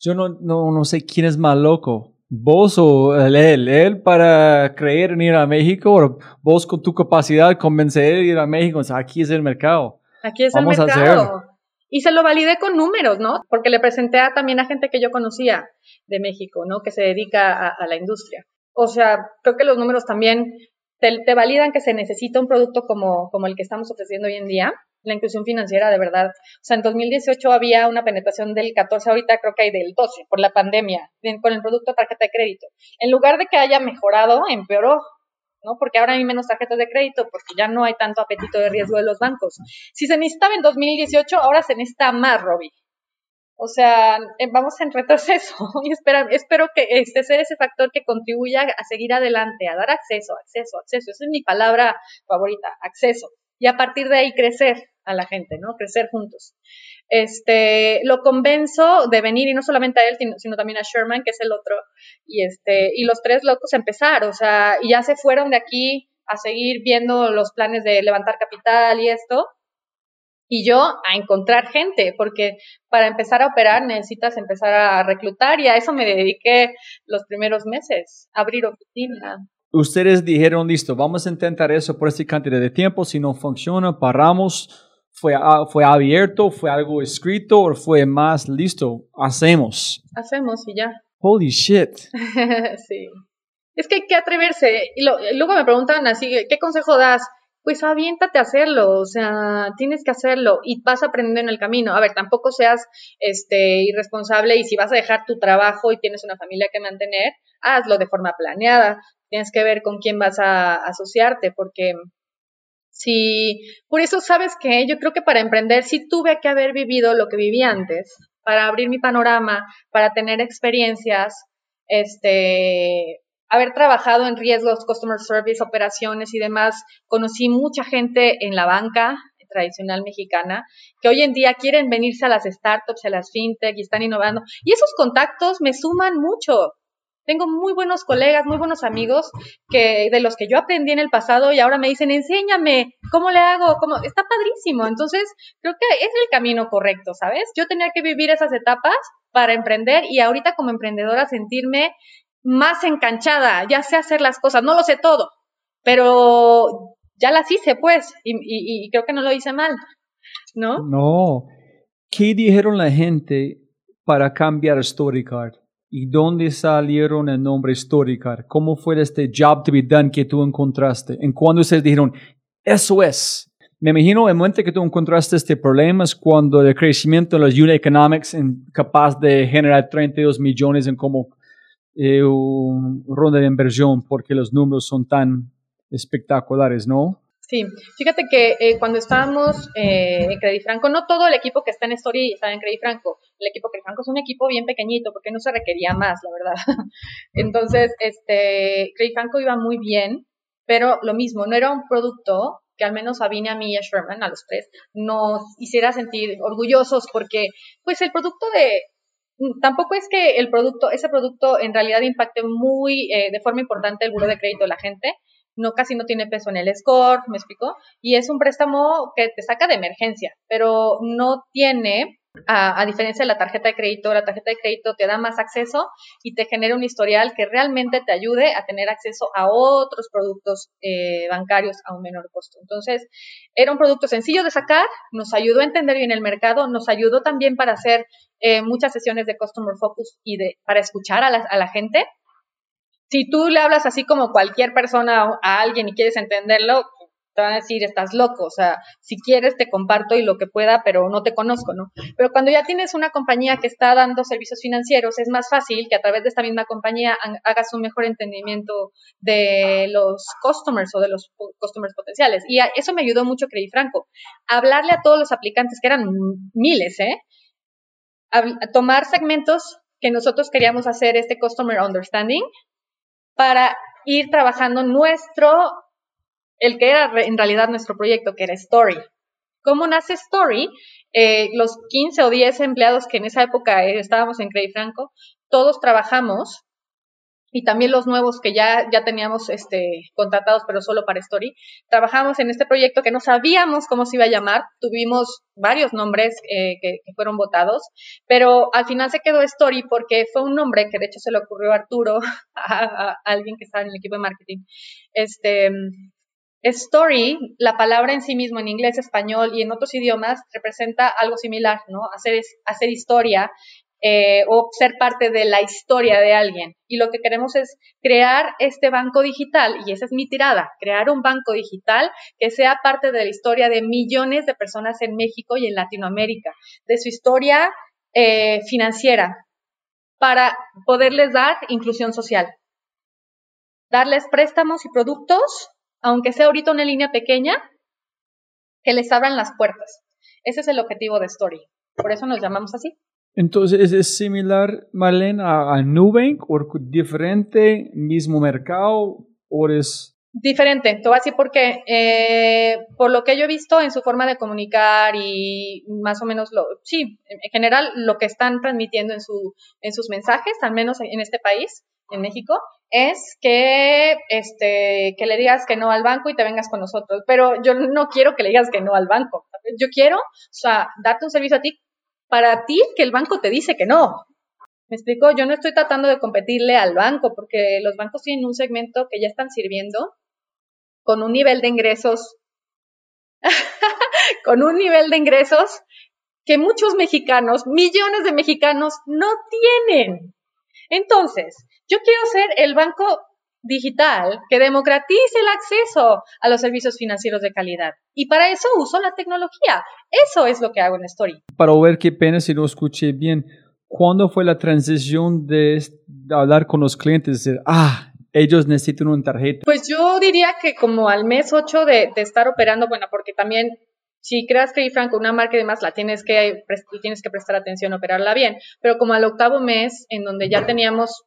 Yo no, no, no sé quién es más loco, vos o él. Él para creer en ir a México o vos con tu capacidad convencer de ir a México. O sea, aquí es el mercado. Aquí es Vamos el mercado. Y se lo validé con números, ¿no? Porque le presenté a, también a gente que yo conocía de México, ¿no? Que se dedica a, la industria. O sea, creo que los números también te, te validan que se necesita un producto como, como el que estamos ofreciendo hoy en día. La inclusión financiera, de verdad. O sea, en 2018 había una penetración del 14, ahorita creo que hay del 12 por la pandemia, con el producto tarjeta de crédito. En lugar de que haya mejorado, empeoró. ¿No? Porque ahora hay menos tarjetas de crédito, porque ya no hay tanto apetito de riesgo de los bancos. Si se necesitaba en 2018, ahora se necesita más, Robbie. O sea, eh, vamos en retroceso y espera, espero que este sea ese factor que contribuya a seguir adelante, a dar acceso, acceso, acceso. Esa es mi palabra favorita, acceso. Y a partir de ahí crecer a la gente, ¿no? Crecer juntos. Este, lo convenzo de venir y no solamente a él, sino, también a Sherman, que es el otro, y este, y los tres locos empezar, o sea, y ya se fueron de aquí a seguir viendo los planes de levantar capital y esto, y yo a encontrar gente, porque para empezar a operar necesitas empezar a reclutar y a eso me dediqué los primeros meses, abrir oficina. Ustedes dijeron, listo, vamos a intentar eso por esta cantidad de tiempo. Si no funciona, paramos. Fue, fue abierto, fue algo escrito o fue más listo. Hacemos. Hacemos y ya. Holy shit. sí. Es que hay que atreverse. Y, lo- luego me preguntan así, ¿qué consejo das? pues aviéntate a hacerlo, o sea, tienes que hacerlo y vas aprendiendo en el camino. A ver, tampoco seas este irresponsable y si vas a dejar tu trabajo y tienes una familia que mantener, hazlo de forma planeada. Tienes que ver con quién vas a asociarte porque si por eso sabes que yo creo que para emprender sí tuve que haber vivido lo que viví antes, para abrir mi panorama, para tener experiencias, este, haber trabajado en riesgos, customer service, operaciones y demás, conocí mucha gente en la banca tradicional mexicana que hoy en día quieren venirse a las startups, a las fintech y están innovando. Y esos contactos me suman mucho. Tengo muy buenos colegas, muy buenos amigos que de los que yo aprendí en el pasado y ahora me dicen, enséñame, ¿cómo le hago? ¿Cómo? Está padrísimo. Entonces, creo que es el camino correcto, ¿sabes? Yo tenía que vivir esas etapas para emprender y ahorita como emprendedora sentirme más enganchada, ya sé hacer las cosas, no lo sé todo, pero ya las hice pues y, creo que no lo hice mal, ¿no? No. ¿Qué dijeron la gente para cambiar StoryCard? ¿Y dónde salieron el nombre StoryCard? ¿Cómo fue este job to be done que tú encontraste? ¿En cuándo ustedes dijeron, eso es? Me imagino el momento que tú encontraste este problema es cuando el crecimiento de los unit economics es capaz de generar 32 millones en como eh, ronda de inversión porque los números son tan espectaculares, ¿no? Sí, fíjate que eh, cuando estábamos eh, en Credit Franco, no todo el equipo que está en Story está en Credit Franco. El equipo Credit Franco es un equipo bien pequeñito porque no se requería más, la verdad. Entonces, este, Credit Franco iba muy bien, pero lo mismo, no era un producto que al menos a Vine, a mí y a Sherman, a los tres, nos hiciera sentir orgullosos porque, pues, el producto de, Mm, tampoco es que el producto, ese producto en realidad impacte muy eh, de forma importante el buro de crédito de la gente. No, casi no tiene peso en el score, ¿me explico? Y es un préstamo que te saca de emergencia, pero no tiene a, diferencia de la tarjeta de crédito, la tarjeta de crédito te da más acceso y te genera un historial que realmente te ayude a tener acceso a otros productos eh, bancarios a un menor costo. Entonces, era un producto sencillo de sacar, nos ayudó a entender bien el mercado, nos ayudó también para hacer eh, muchas sesiones de Customer Focus y de, para escuchar a la, a la gente. Si tú le hablas así como cualquier persona a alguien y quieres entenderlo, te van a decir, estás loco, o sea, si quieres te comparto y lo que pueda, pero no te conozco, ¿no? Pero cuando ya tienes una compañía que está dando servicios financieros, es más fácil que a través de esta misma compañía hagas un mejor entendimiento de los customers o de los customers potenciales. Y eso me ayudó mucho, creí Franco, hablarle a todos los aplicantes, que eran miles, ¿eh? Tomar segmentos que nosotros queríamos hacer este customer understanding para ir trabajando nuestro el que era en realidad nuestro proyecto, que era Story. ¿Cómo nace Story? Eh, los 15 o 10 empleados que en esa época eh, estábamos en Credit Franco, todos trabajamos y también los nuevos que ya, ya teníamos este, contratados, pero solo para Story, trabajamos en este proyecto que no sabíamos cómo se iba a llamar, tuvimos varios nombres eh, que, fueron votados, pero al final se quedó Story porque fue un nombre que de hecho se le ocurrió a Arturo, a, a alguien que estaba en el equipo de marketing, este, Story, la palabra en sí mismo en inglés, español y en otros idiomas representa algo similar, ¿no? Hacer, hacer historia eh, o ser parte de la historia de alguien. Y lo que queremos es crear este banco digital, y esa es mi tirada, crear un banco digital que sea parte de la historia de millones de personas en México y en Latinoamérica, de su historia eh, financiera, para poderles dar inclusión social, darles préstamos y productos aunque sea ahorita una línea pequeña, que les abran las puertas. Ese es el objetivo de Story. Por eso nos llamamos así. Entonces, ¿es similar, Marlene, a, Nubank o diferente, mismo mercado o es...? Diferente, te voy a decir por qué. Eh, por lo que yo he visto en su forma de comunicar y más o menos lo, sí, en general lo que están transmitiendo en, su, en sus mensajes, al menos en este país, en México, es que, este, que le digas que no al banco y te vengas con nosotros. Pero yo no quiero que le digas que no al banco. Yo quiero, o sea, darte un servicio a ti para ti que el banco te dice que no. Me explico, yo no estoy tratando de competirle al banco porque los bancos tienen un segmento que ya están sirviendo con un nivel de ingresos, con un nivel de ingresos que muchos mexicanos, millones de mexicanos, no tienen. Entonces, yo quiero ser el banco digital que democratice el acceso a los servicios financieros de calidad. Y para eso uso la tecnología. Eso es lo que hago en Story. Para ver qué pena si no escuché bien, ¿cuándo fue la transición de, hablar con los clientes? De decir, ah, ellos necesitan una tarjeta. Pues yo diría que como al mes 8 de, estar operando, bueno, porque también si creas que Franco una marca y demás la tienes que tienes que prestar atención operarla bien, pero como al octavo mes en donde ya teníamos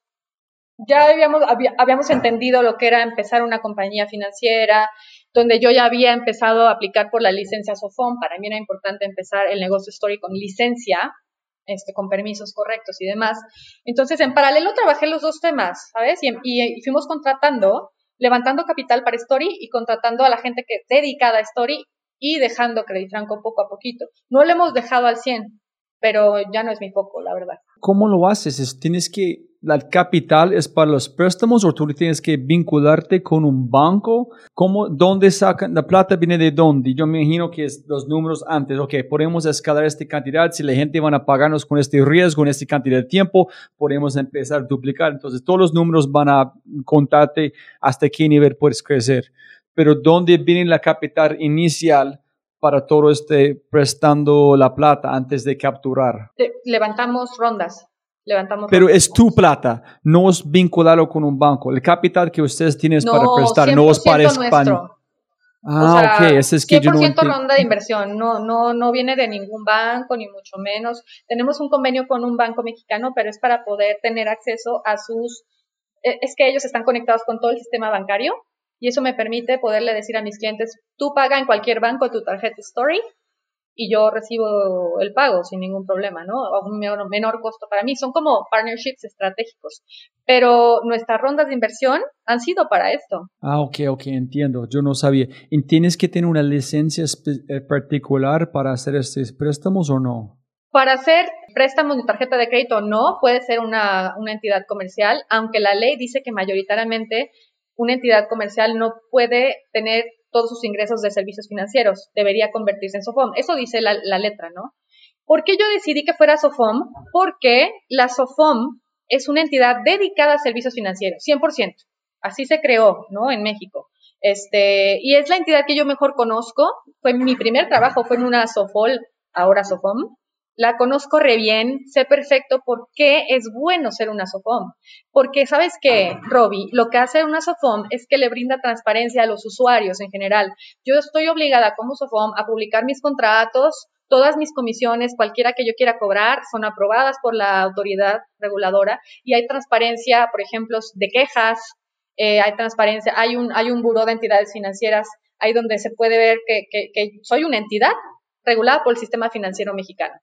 ya habíamos, habíamos entendido lo que era empezar una compañía financiera, donde yo ya había empezado a aplicar por la licencia SOFOM. Para mí era importante empezar el negocio Story con licencia, este, con permisos correctos y demás. Entonces, en paralelo trabajé los dos temas, ¿sabes? Y, y, fuimos contratando, levantando capital para Story y contratando a la gente que dedicada a Story y dejando Credit Franco poco a poquito. No lo hemos dejado al 100, pero ya no es mi foco, la verdad. ¿Cómo lo haces? ¿Tienes que la capital es para los préstamos o tú tienes que vincularte con un banco? ¿Cómo, ¿Dónde sacan? ¿La plata viene de dónde? Yo me imagino que es los números antes. Ok, podemos escalar esta cantidad. Si la gente van a pagarnos con este riesgo, en esta cantidad de tiempo, podemos empezar a duplicar. Entonces, todos los números van a contarte hasta qué nivel puedes crecer. Pero ¿dónde viene la capital inicial? para todo este prestando la plata antes de capturar? Levantamos rondas pero es tu plata, no es vinculado con un banco. El capital que ustedes tienen para prestar, no es para España. Ah, ok, ese es que 100% yo no ronda de inversión, no, no, no viene de ningún banco, ni mucho menos. Tenemos un convenio con un banco mexicano, pero es para poder tener acceso a sus... E, es que ellos están conectados con todo el sistema bancario y eso me permite poderle decir a mis clientes, tú paga en cualquier banco tu tarjeta Story y yo recibo el pago sin ningún problema, ¿no? A un menor, costo para mí. Son como partnerships estratégicos. Pero nuestras rondas de inversión han sido para esto. Ah, ok, ok, entiendo. Yo no sabía. ¿Y tienes que tener una licencia eh, particular para hacer estos préstamos o no? Para hacer préstamos de tarjeta de crédito no, puede ser una, una entidad comercial, aunque la ley dice que mayoritariamente una entidad comercial no puede tener todos sus ingresos de servicios financieros. Debería convertirse en SOFOM. Eso dice la, letra, ¿no? ¿Por qué yo decidí que fuera SOFOM? Porque la SOFOM es una entidad dedicada a servicios financieros, 100%. Así se creó, ¿no? En México. Este, y es la entidad que yo mejor conozco. Fue mi primer trabajo, fue en una SOFOL, ahora SOFOM la conozco re bien, sé perfecto por qué es bueno ser una SOFOM. Porque, ¿sabes qué, Robbie? Lo que hace una SOFOM es que le brinda transparencia a los usuarios en general. Yo estoy obligada como SOFOM a publicar mis contratos, todas mis comisiones, cualquiera que yo quiera cobrar, son aprobadas por la autoridad reguladora y hay transparencia, por ejemplo, de quejas, eh, hay transparencia, hay un, hay un buró de entidades financieras ahí donde se puede ver que, que soy una entidad regulada por el sistema financiero mexicano.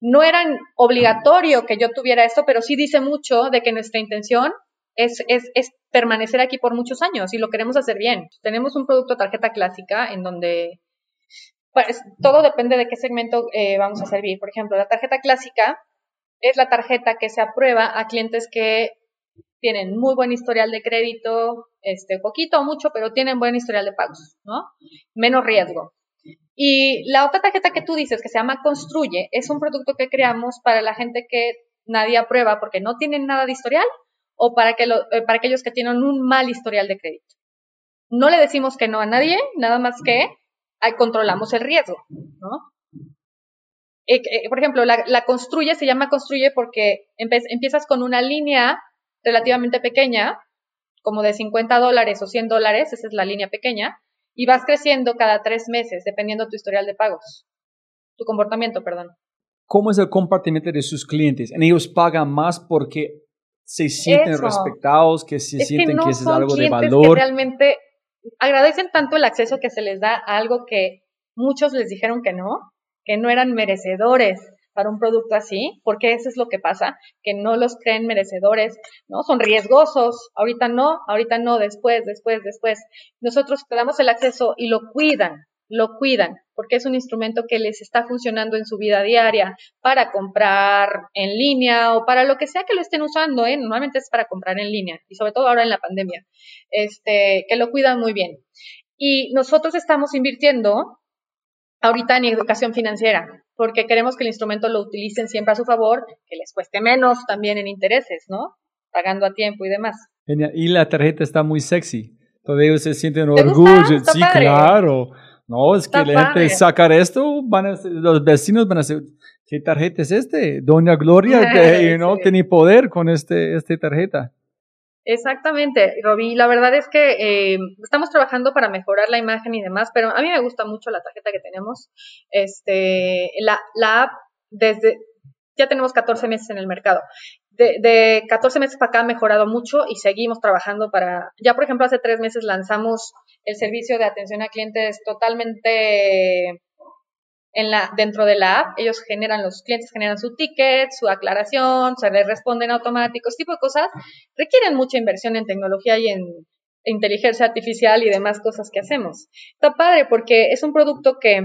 No era obligatorio que yo tuviera esto, pero sí dice mucho de que nuestra intención es, es, es, permanecer aquí por muchos años y lo queremos hacer bien. Tenemos un producto tarjeta clásica en donde pues, todo depende de qué segmento eh, vamos a servir. Por ejemplo, la tarjeta clásica es la tarjeta que se aprueba a clientes que tienen muy buen historial de crédito, este, poquito o mucho, pero tienen buen historial de pagos, ¿no? Menos riesgo. Y la otra tarjeta que tú dices, que se llama Construye, es un producto que creamos para la gente que nadie aprueba porque no tienen nada de historial o para, que eh, para aquellos que tienen un mal historial de crédito. No le decimos que no a nadie, nada más que controlamos el riesgo, ¿no? Eh, eh, por ejemplo, la, la, construye se llama construye porque empiezas con una línea relativamente pequeña, como de 50 dólares o 100 dólares, esa es la línea pequeña, y vas creciendo cada tres meses, dependiendo tu historial de pagos, tu comportamiento, perdón. ¿Cómo es el comportamiento de sus clientes? ¿Ellos pagan más porque se sienten respetados, que se sienten que, es algo de valor? Que realmente agradecen tanto el acceso que se les da a algo que muchos les dijeron que no, que no eran merecedores para un producto así, porque eso es lo que pasa, que no los creen merecedores, ¿no? Son riesgosos, ahorita no, ahorita no, después, después, después. Nosotros te damos el acceso y lo cuidan, lo cuidan, porque es un instrumento que les está funcionando en su vida diaria para comprar en línea o para lo que sea que lo estén usando, ¿eh? Normalmente es para comprar en línea y sobre todo ahora en la pandemia, este, que lo cuidan muy bien. Y nosotros estamos invirtiendo ahorita en educación financiera, porque queremos que el instrumento lo utilicen siempre a su favor, que les cueste menos también en intereses, ¿no? Pagando a tiempo y demás. Genial. Y la tarjeta está muy sexy. Todos ellos se sienten ¿Te gusta? orgullo. Está Sí, padre. claro. No, es que Está la gente sacar esto, van a los vecinos van a decir, ¿qué tarjeta es este? Doña Gloria, que, Sí. tiene poder con este, esta tarjeta. Exactamente, Roby. La verdad es que eh, estamos trabajando para mejorar la imagen y demás, pero a mí me gusta mucho la tarjeta que tenemos. Este, la, la app, desde, ya tenemos 14 meses en el mercado. De, de 14 meses para acá ha mejorado mucho y seguimos trabajando para, ya por ejemplo hace tres meses lanzamos el servicio de atención a clientes totalmente en la, dentro de la app, ellos generan, los clientes generan su ticket, su aclaración, se les responden automáticos, tipo de cosas, requieren mucha inversión en tecnología y en inteligencia artificial y demás cosas que hacemos. Está padre porque es un producto que,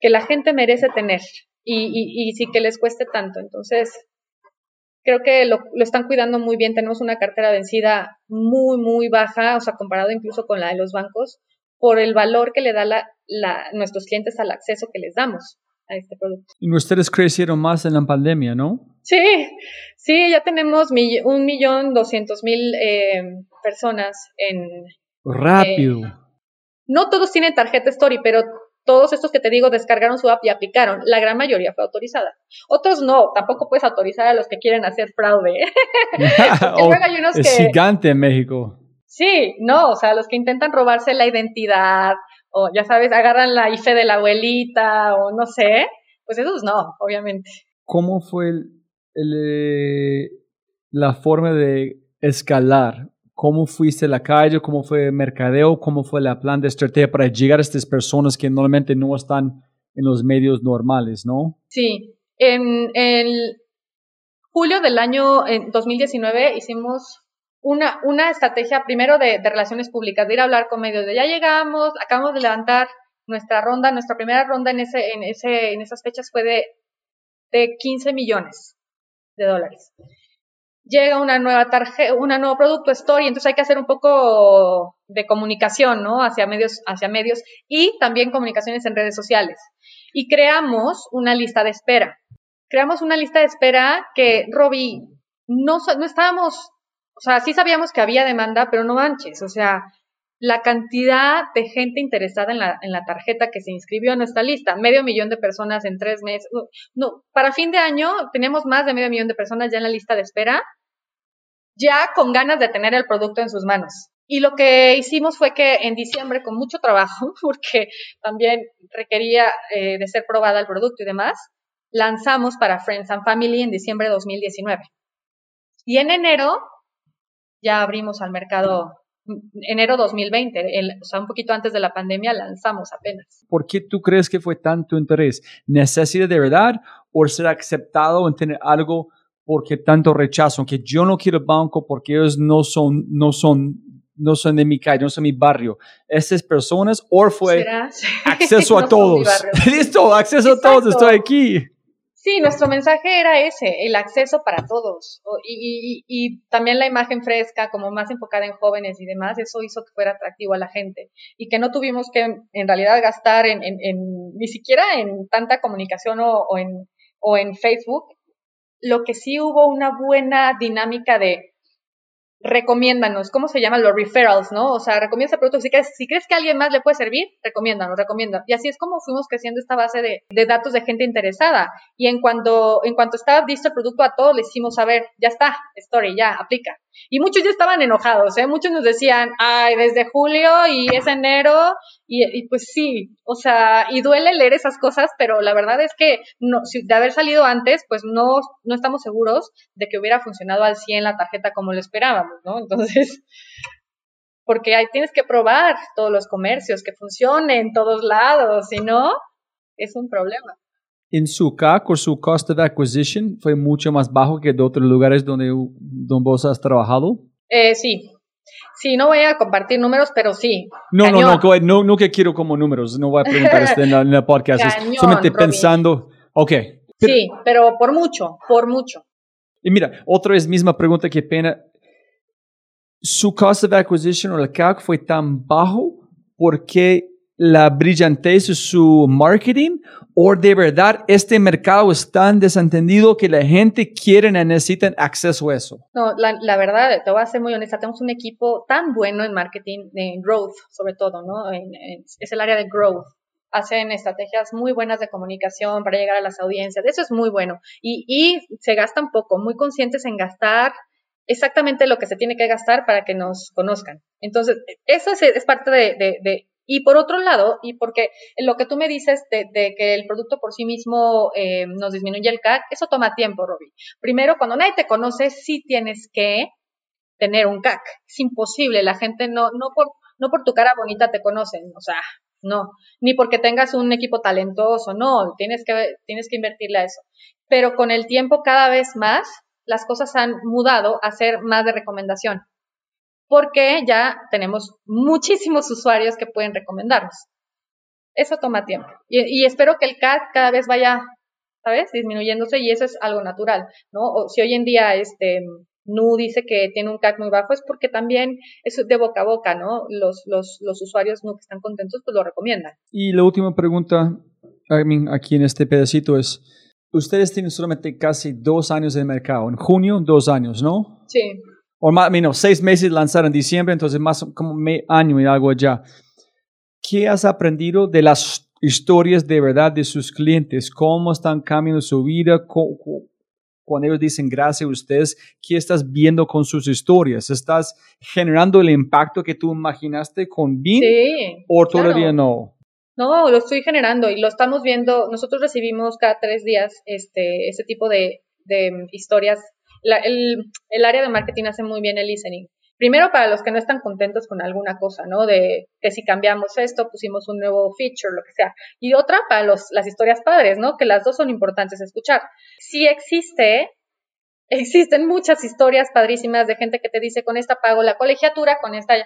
que la gente merece tener y, y, y sí que les cueste tanto. Entonces, creo que lo, lo están cuidando muy bien. Tenemos una cartera vencida muy, muy baja, o sea, comparado incluso con la de los bancos, por el valor que le da la, la, nuestros clientes al acceso que les damos a este producto. Y ustedes crecieron más en la pandemia, ¿no? Sí, sí, ya tenemos un millón doscientos mil eh, personas en... Rápido. Eh, no todos tienen tarjeta Story, pero todos estos que te digo descargaron su app y aplicaron. La gran mayoría fue autorizada. Otros no, tampoco puedes autorizar a los que quieren hacer fraude. Oh, luego hay unos es que- gigante en México. Sí, no, o sea, los que intentan robarse la identidad, o ya sabes, agarran la IFE de la abuelita, o no sé, pues esos no, obviamente. ¿Cómo fue el- el, eh, la forma de escalar? ¿Cómo fuiste a la calle? ¿Cómo fue el mercadeo? ¿Cómo fue la plan de estrategia para llegar a estas personas que normalmente no están en los medios normales, no? Sí, en el julio del año en 2019 hicimos una, una estrategia primero de, relaciones públicas, de ir a hablar con medios, de ya llegamos, acabamos de levantar nuestra ronda, nuestra primera ronda en, ese, en, ese, en esas fechas fue de, de 15 millones de dólares. Llega una nueva tarjeta, un nuevo producto, Story, entonces hay que hacer un poco de comunicación, ¿no? Hacia medios, hacia medios y también comunicaciones en redes sociales. Y creamos una lista de espera. Creamos una lista de espera que, Robbie, no, no estábamos, o sea, sí sabíamos que había demanda, pero no manches, o sea, la cantidad de gente interesada en la, en la tarjeta que se inscribió en nuestra lista, medio millón de personas en tres meses. No, para fin de año tenemos más de medio millón de personas ya en la lista de espera, ya con ganas de tener el producto en sus manos. Y lo que hicimos fue que en diciembre, con mucho trabajo, porque también requería eh, de ser probada el producto y demás, lanzamos para Friends and Family en diciembre de 2019. Y en enero ya abrimos al mercado, enero 2020, el, o sea, un poquito antes de la pandemia lanzamos apenas. ¿Por qué tú crees que fue tanto interés? ¿Necesidad de verdad o ser aceptado en tener algo porque tanto rechazo? Que yo no quiero banco porque ellos no son, no son, no son de mi calle, no son mi barrio. Estas personas, o fue ¿Será? acceso a No todos. Listo, acceso a todos, estoy aquí. Sí, nuestro mensaje era ese, el acceso para todos. Y, y- y también la imagen fresca, como más enfocada en jóvenes y demás, eso hizo que fuera atractivo a la gente. Y que no tuvimos que en realidad gastar en, en- en- ni siquiera en tanta comunicación o, o en, o en Facebook. Lo que sí hubo una buena dinámica de recomiéndanos, ¿cómo se llaman los referrals, no? O sea, recomienda el si crees, si crees que a alguien más le puede servir, recomiéndanos, recomienda. Y así es como fuimos creciendo esta base de, datos de gente interesada. Y en cuanto, en cuanto estaba listo el producto, a todos les hicimos saber, ya está, story, ya, aplica. Y muchos ya estaban enojados, ¿eh? Muchos nos decían, ay, desde julio y es enero, y, pues sí, o sea, y duele leer esas cosas, pero la verdad es que no, si, de haber salido antes, pues no, no estamos seguros de que hubiera funcionado al 100 la tarjeta como lo esperábamos, ¿no? Entonces, porque ahí tienes que probar todos los comercios, que funcione en todos lados, si no, es un problema. En su CAC o su cost of acquisition fue mucho más bajo que de otros lugares donde, donde vos has trabajado. Eh, sí, sí, no voy a compartir números, pero sí. No, no, Cañón. no, no, no que quiero como números, no voy a preguntar esto en la, en la podcast, Cañón, solamente Robin. pensando, ok. Pero- Sí, pero por mucho, por mucho. Y mira, otra vez misma pregunta, qué pena. ¿Su cost of acquisition o el CAC fue tan bajo porque la brillantez de su marketing o de verdad este mercado es tan desentendido que la gente quiere y necesita acceso a eso? No, la, verdad, te voy a ser muy honesta, tenemos un equipo tan bueno en marketing, en growth sobre todo, ¿no? En, es el área de growth. Hacen estrategias muy buenas de comunicación para llegar a las audiencias, eso es muy bueno. Y, y se gastan poco, muy conscientes en gastar exactamente lo que se tiene que gastar para que nos conozcan. Entonces, eso es, es parte de y por otro lado, y porque lo que tú me dices de, que el producto por sí mismo eh, nos disminuye el CAC, eso toma tiempo, Robbie. Primero, cuando nadie te conoce, sí tienes que tener un CAC. Es imposible, la gente no, no por, no por tu cara bonita te conocen, o sea, no, ni porque tengas un equipo talentoso, no, tienes que, tienes que invertirle a eso. Pero con el tiempo cada vez más, las cosas han mudado a ser más de recomendación porque ya tenemos muchísimos usuarios que pueden recomendarnos. Eso toma tiempo. Y, y, espero que el CAC cada vez vaya, ¿sabes? Disminuyéndose y eso es algo natural, ¿no? O si hoy en día este Nu dice que tiene un CAC muy bajo es porque también es de boca a boca, ¿no? Los, los, los usuarios Nu que están contentos pues lo recomiendan. Y la última pregunta I mean, aquí en este pedacito es, ustedes tienen solamente casi dos años de mercado. En junio, dos años, ¿no? Sí o más, menos, seis meses lanzar en diciembre, entonces más como medio año y algo ya. ¿Qué has aprendido de las historias de verdad de sus clientes? ¿Cómo están cambiando su vida? Cuando ellos dicen gracias a ustedes, ¿qué estás viendo con sus historias? ¿Estás generando el impacto que tú imaginaste con BIN? Sí, ¿O todavía no? No, lo estoy generando y lo estamos viendo. Nosotros recibimos cada tres días este, este tipo de, de historias el, área de marketing hace muy bien el listening. Primero para los que no están contentos con alguna cosa, ¿no? De que si cambiamos esto, pusimos un nuevo feature, lo que sea. Y otra para los, las historias padres, ¿no? Que las dos son importantes escuchar. Si existe, existen muchas historias padrísimas de gente que te dice, con esta pago la colegiatura, con esta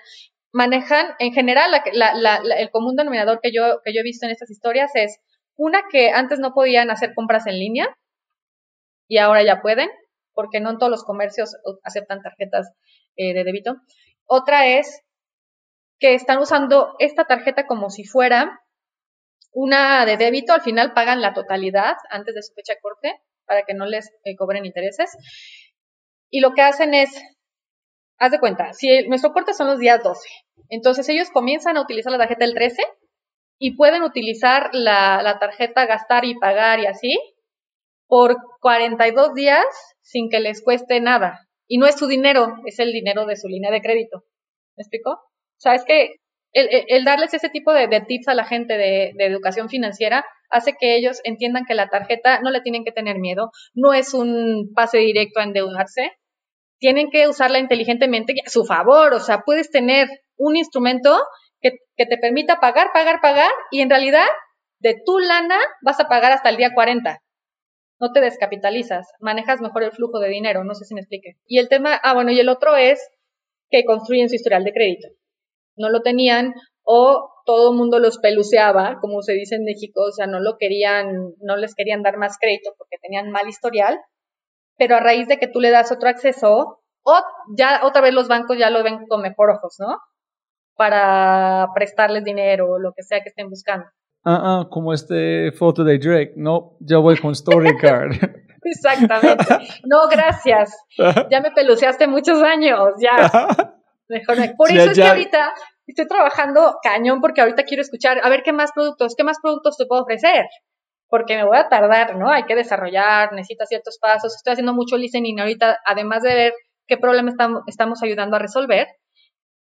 manejan, en general, el común denominador que yo, que yo he visto en estas historias es una que antes no podían hacer compras en línea y ahora ya pueden porque no en todos los comercios aceptan tarjetas eh, de débito. Otra es que están usando esta tarjeta como si fuera una de débito, al final pagan la totalidad antes de su fecha de corte para que no les eh, cobren intereses. Y lo que hacen es, haz de cuenta, si nuestro corte son los días 12, entonces ellos comienzan a utilizar la tarjeta el 13 y pueden utilizar la, la tarjeta gastar y pagar y así por 42 días sin que les cueste nada. Y no es su dinero, es el dinero de su línea de crédito. ¿Me explico? O sea, es que el, darles ese tipo de, tips a la gente de, educación financiera hace que ellos entiendan que la tarjeta no le tienen que tener miedo, no es un pase directo a endeudarse, tienen que usarla inteligentemente y a su favor, o sea, puedes tener un instrumento que, que te permita pagar, pagar, pagar y en realidad de tu lana vas a pagar hasta el día 40 no te descapitalizas, manejas mejor el flujo de dinero, no sé si me explique. Y el tema, ah, bueno, y el otro es que construyen su historial de crédito. No lo tenían o todo el mundo los peluceaba, como se dice en México, o sea, no lo querían, no les querían dar más crédito porque tenían mal historial, pero a raíz de que tú le das otro acceso, o ya otra vez los bancos ya lo ven con mejor ojos, ¿no? Para prestarles dinero o lo que sea que estén buscando ah, uh, como este foto de Drake, no, yo voy con Storycard. Exactamente. No, gracias. Ya me peluceaste muchos años, ya. Mejor. Por eso ya, es ya. que ahorita estoy trabajando cañón porque ahorita quiero escuchar, a ver qué más productos, qué más productos te puedo ofrecer. Porque me voy a tardar, ¿no? Hay que desarrollar, necesito ciertos pasos. Estoy haciendo mucho listening ahorita, además de ver qué problema estamos ayudando a resolver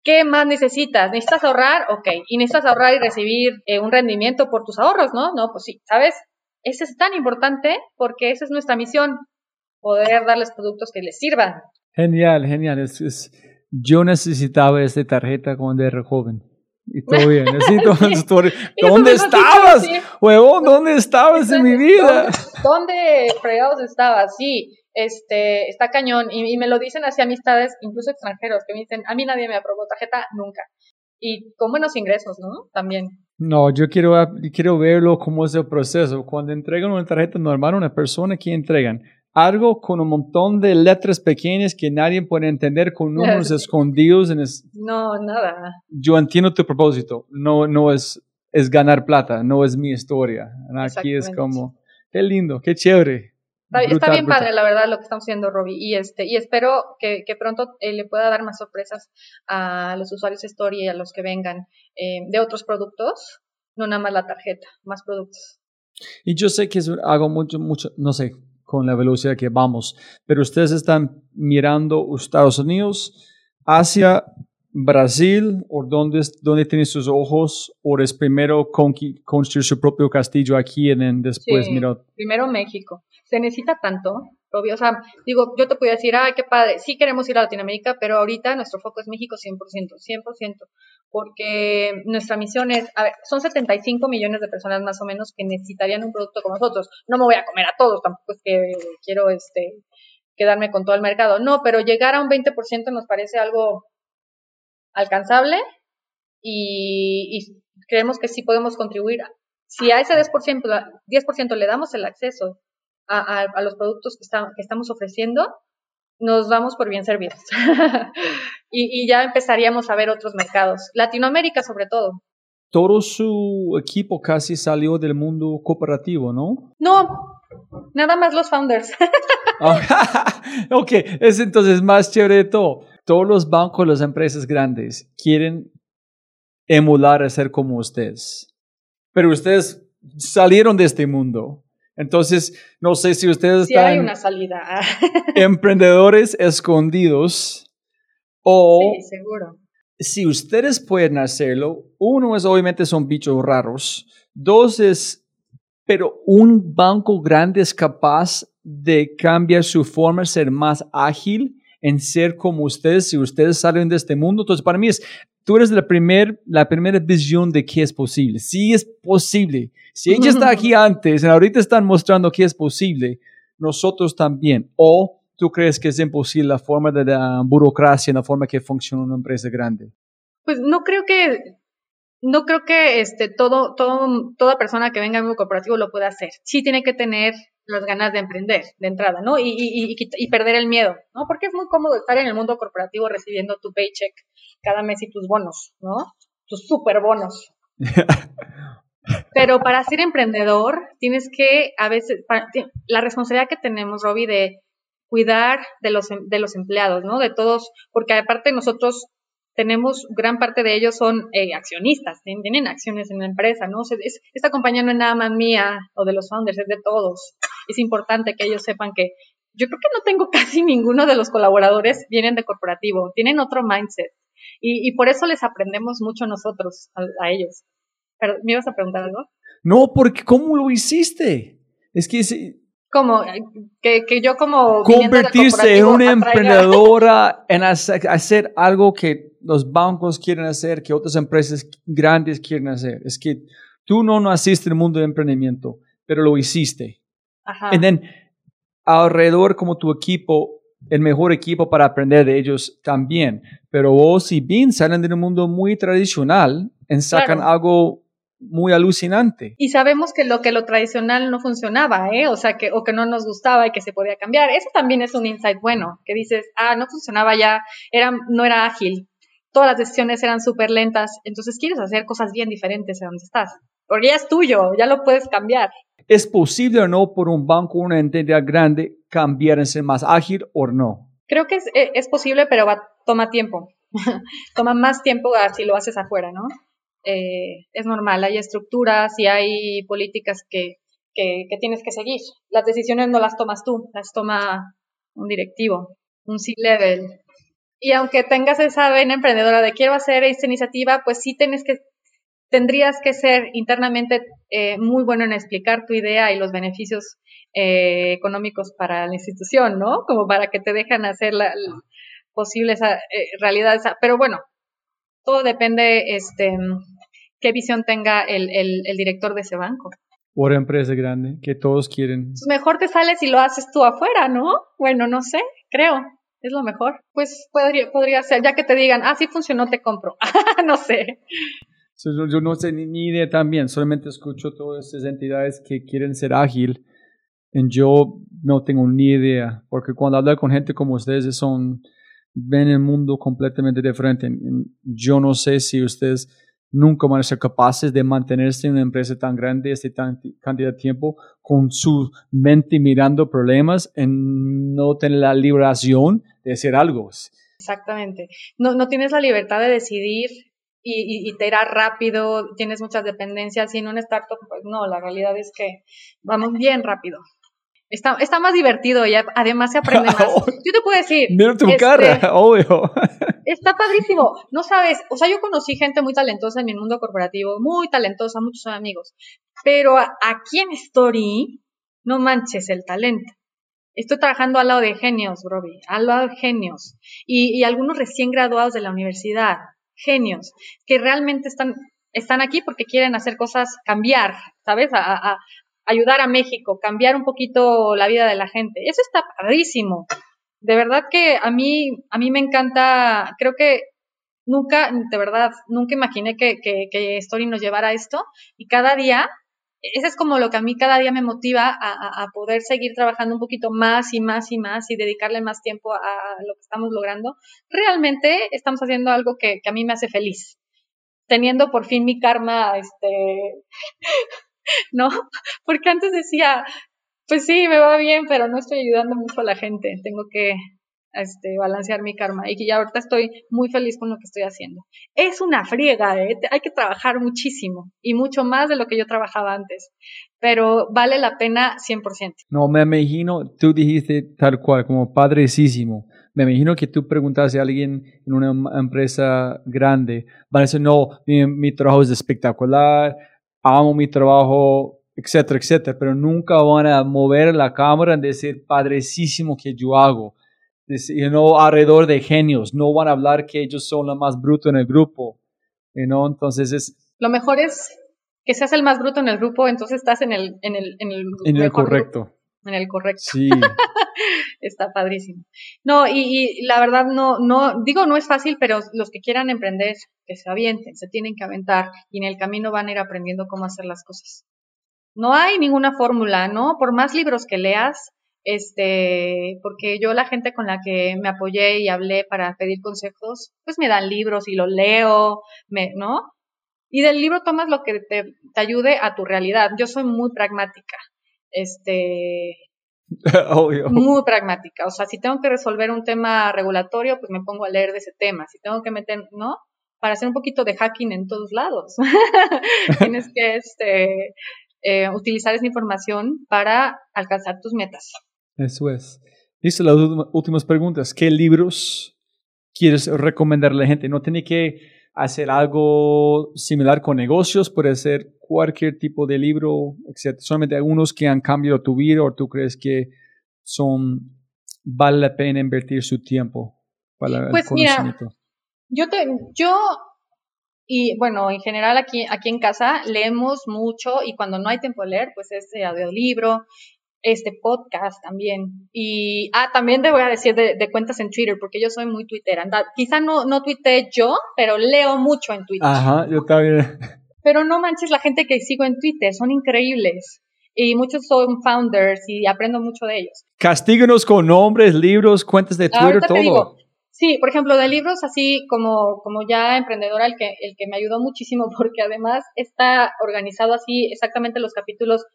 ¿Qué más necesitas? ¿Necesitas ahorrar? Ok. ¿Y necesitas ahorrar y recibir eh, un rendimiento por tus ahorros? No, no, pues sí, ¿sabes? Ese es tan importante porque esa es nuestra misión, poder darles productos que les sirvan. Genial, genial. Es, es, yo necesitaba esta tarjeta cuando era joven. Y todo bien, necesito sí. ¿Dónde estabas? Sí. Huevón, ¿dónde estabas en mi vida? ¿Dónde, dónde fregados estabas? Sí este, está cañón. Y, y, me lo dicen así amistades, incluso extranjeros, que me dicen, a mí nadie me aprobó tarjeta nunca. Y con buenos ingresos, ¿no? También. No, yo quiero, quiero verlo como es el proceso. Cuando entregan una tarjeta normal a una persona, ¿qué entregan? Algo con un montón de letras pequeñas que nadie puede entender con números escondidos. En es... No, nada. Yo entiendo tu propósito. No, no es es ganar plata, no es mi historia. Aquí es como, qué lindo, qué chévere. Está, bien brutal. padre, la verdad, lo que estamos haciendo, Robbie. Y este, y espero que, que pronto eh, le pueda dar más sorpresas a los usuarios de Story y a los que vengan eh, de otros productos, no nada más la tarjeta, más productos. Y yo sé que hago mucho, mucho, no sé, con la velocidad que vamos, pero ustedes están mirando Estados Unidos, Asia, Brasil, o dónde, es- dónde tienen sus ojos, o es primero construir su propio castillo aquí y después, Sí. mira, Primero México. Se necesita tanto, Robbie. O sea, digo, yo te podría decir, ay, qué padre, sí queremos ir a Latinoamérica, pero ahorita nuestro foco es México 100%, 100%, porque nuestra misión es, a ver, son 75 millones de personas más o menos que necesitarían un producto como nosotros. No me voy a comer a todos, tampoco es que quiero este quedarme con todo el mercado. No, pero llegar a un 20% nos parece algo alcanzable y, y creemos que sí podemos contribuir. Si a ese 10%, la- 10% le damos el acceso a, a- a los productos que, está- que estamos ofreciendo, nos damos por bien servidos. y, y ya empezaríamos a ver otros mercados. Latinoamérica sobre todo. todo su equipo casi salió del mundo cooperativo, ¿no? No, nada más los founders. Ah, ok, es entonces más chévere de todo. Todos los bancos, las empresas grandes quieren emular a ser como ustedes. Pero ustedes salieron de este mundo. Entonces, no sé si ustedes hay están una salida. emprendedores escondidos o sí, seguro. si ustedes pueden hacerlo, uno es obviamente son bichos raros, dos es, pero un banco grande es capaz de cambiar su forma, ser más ágil en ser como ustedes, si ustedes salen de este mundo. Entonces, para mí es, tú eres la, primer, la primera visión de que es posible. Sí es posible. Si ella está aquí antes, ahorita están mostrando que es posible, nosotros también. O tú crees que es imposible la forma de la burocracia, la forma que funciona una empresa grande. Pues no creo que no creo que este todo, todo toda persona que venga al mundo corporativo lo pueda hacer. Sí tiene que tener las ganas de emprender de entrada, ¿no? Y, y, y, y perder el miedo, ¿no? Porque es muy cómodo estar en el mundo corporativo recibiendo tu paycheck cada mes y tus bonos, ¿no? Tus super bonos. Pero para ser emprendedor tienes que a veces para- la responsabilidad que tenemos, Robbie, de cuidar de los em- de los empleados, ¿no? De todos, porque aparte nosotros tenemos gran parte de ellos son eh, accionistas, tienen, tienen acciones en la empresa, ¿no? O sea, es- esta compañía no es nada más mía o de los founders, es de todos. Es importante que ellos sepan que yo creo que no tengo casi ninguno de los colaboradores vienen de corporativo, tienen otro mindset y, y por eso les aprendemos mucho nosotros a, a ellos. Pero, ¿Me ibas a preguntar algo? No, porque ¿cómo lo hiciste? Es que si- Como que, que yo como convertirse en una emprendedora, en hacer, hacer algo que los bancos quieren hacer, que otras empresas grandes quieren hacer. Es que tú no naciste en el mundo de emprendimiento, pero lo hiciste. Ajá. Y then, alrededor como tu equipo, el mejor equipo para aprender de ellos también. Pero vos y Bean salen de un mundo muy tradicional y sacan Claro. algo muy alucinante. Y sabemos que lo que lo tradicional no funcionaba, ¿eh? O sea, que, o que no nos gustaba y que se podía cambiar. Eso también es un insight bueno, que dices, ah, no funcionaba ya, era, no era ágil, todas las decisiones eran súper lentas, entonces quieres hacer cosas bien diferentes a donde estás. Porque ya es tuyo, ya lo puedes cambiar. ¿Es posible o no por un banco, una entidad grande, cambiar más ágil o no? Creo que es, e- es posible, pero toma tiempo. toma más tiempo si lo haces afuera, ¿no? Eh, es normal, hay estructuras y hay políticas que, que, que tienes que seguir. Las decisiones no las tomas tú, las toma un directivo, un C-level. Y aunque tengas esa vena emprendedora de quiero hacer esta iniciativa, pues sí tienes que, tendrías que ser internamente eh, muy bueno en explicar tu idea y los beneficios eh, económicos para la institución, ¿no? Como para que te dejan hacer la, la posible esa eh, realidad. Esa. Pero bueno, todo depende, este, qué visión tenga el, el, el director de ese banco. O empresa grande, que todos quieren. Pues mejor te sales y lo haces tú afuera, ¿no? Bueno, no sé, creo. Es lo mejor. Pues podría, podría ser, ya que te digan, ah, sí funcionó, te compro. no sé. Yo, no sé ni, ni idea también, solamente escucho todas estas entidades que quieren ser ágil. Y yo no tengo ni idea, porque cuando hablo con gente como ustedes, son, ven el mundo completamente diferente. Yo no sé si ustedes nunca van a ser capaces de mantenerse en una empresa tan grande este tan cantidad de tiempo con su mente mirando problemas en no tener la liberación de hacer algo. Exactamente. No, no tienes la libertad de decidir y, y, te irá rápido, tienes muchas dependencias y en una startup, pues no, la realidad es que vamos bien rápido. Está, está más divertido y además se aprende más. Yo te puedo decir. Mira tu este, cara, obvio. Está padrísimo. No sabes, o sea, yo conocí gente muy talentosa en mi mundo corporativo, muy talentosa, muchos son amigos. Pero aquí en Story, no manches el talento. Estoy trabajando al lado de genios, Robbie, al lado de genios. Y, y algunos recién graduados de la universidad, genios, que realmente están, están aquí porque quieren hacer cosas, cambiar, ¿sabes? A, ayudar a México, cambiar un poquito la vida de la gente. Eso está padrísimo. De verdad que a mí, a mí me encanta, creo que nunca, de verdad, nunca imaginé que, que, Story nos llevara a esto y cada día, eso es como lo que a mí cada día me motiva a, poder seguir trabajando un poquito más y más y más y dedicarle más tiempo a, lo que estamos logrando. Realmente estamos haciendo algo que, que a mí me hace feliz teniendo por fin mi karma, este, ¿no? Porque antes decía, pues sí, me va bien, pero no estoy ayudando mucho a la gente, tengo que este, balancear mi karma y que ya ahorita estoy muy feliz con lo que estoy haciendo. Es una friega, ¿eh? hay que trabajar muchísimo y mucho más de lo que yo trabajaba antes, pero vale la pena 100%. No, me imagino, tú dijiste tal cual, como padrecísimo. Me imagino que tú preguntas a alguien en una empresa grande, van a decir, no, mi, mi trabajo es espectacular, amo mi trabajo, etcétera, etcétera, pero nunca van a mover la cámara y decir, padrecísimo que yo hago. You know, alrededor de genios, no van a hablar que ellos son lo más bruto en el grupo. You know? Entonces es... Lo mejor es que seas el más bruto en el grupo, entonces estás en el, en el, en el, en el correcto. En el correcto. Sí. Está padrísimo. No, y, y, la verdad no, no, digo no es fácil, pero los que quieran emprender, que se avienten, se tienen que aventar y en el camino van a ir aprendiendo cómo hacer las cosas. No hay ninguna fórmula, ¿no? Por más libros que leas, este, porque yo la gente con la que me apoyé y hablé para pedir consejos, pues me dan libros y lo leo, me, ¿no? Y del libro tomas lo que te, te ayude a tu realidad. Yo soy muy pragmática. Este, muy pragmática. O sea, si tengo que resolver un tema regulatorio, pues me pongo a leer de ese tema. Si tengo que meter, ¿no? Para hacer un poquito de hacking en todos lados. Tienes que este, eh, utilizar esa información para alcanzar tus metas. Eso es. Listo, las últimas preguntas. ¿Qué libros quieres recomendarle a la gente? No tiene que hacer algo similar con negocios, puede ser cualquier tipo de libro, etc. Solamente algunos que han cambiado tu vida o tú crees que son, vale la pena invertir su tiempo para pues el conocimiento. Mira, yo, te, yo y bueno, en general aquí, aquí en casa leemos mucho y cuando no hay tiempo de leer, pues es audiolibro, este podcast también. Y, ah, también te voy a decir de, cuentas en Twitter, porque yo soy muy twittera. Quizá no, no tuiteé yo, pero leo mucho en Twitter. Ajá, yo también. Pero no manches la gente que sigo en Twitter, son increíbles. Y muchos son founders y aprendo mucho de ellos. Castíguenos con nombres, libros, cuentas de Twitter, todo. sí, por ejemplo, de libros así como, como ya emprendedora, el que, el que me ayudó muchísimo, porque además está organizado así exactamente los capítulos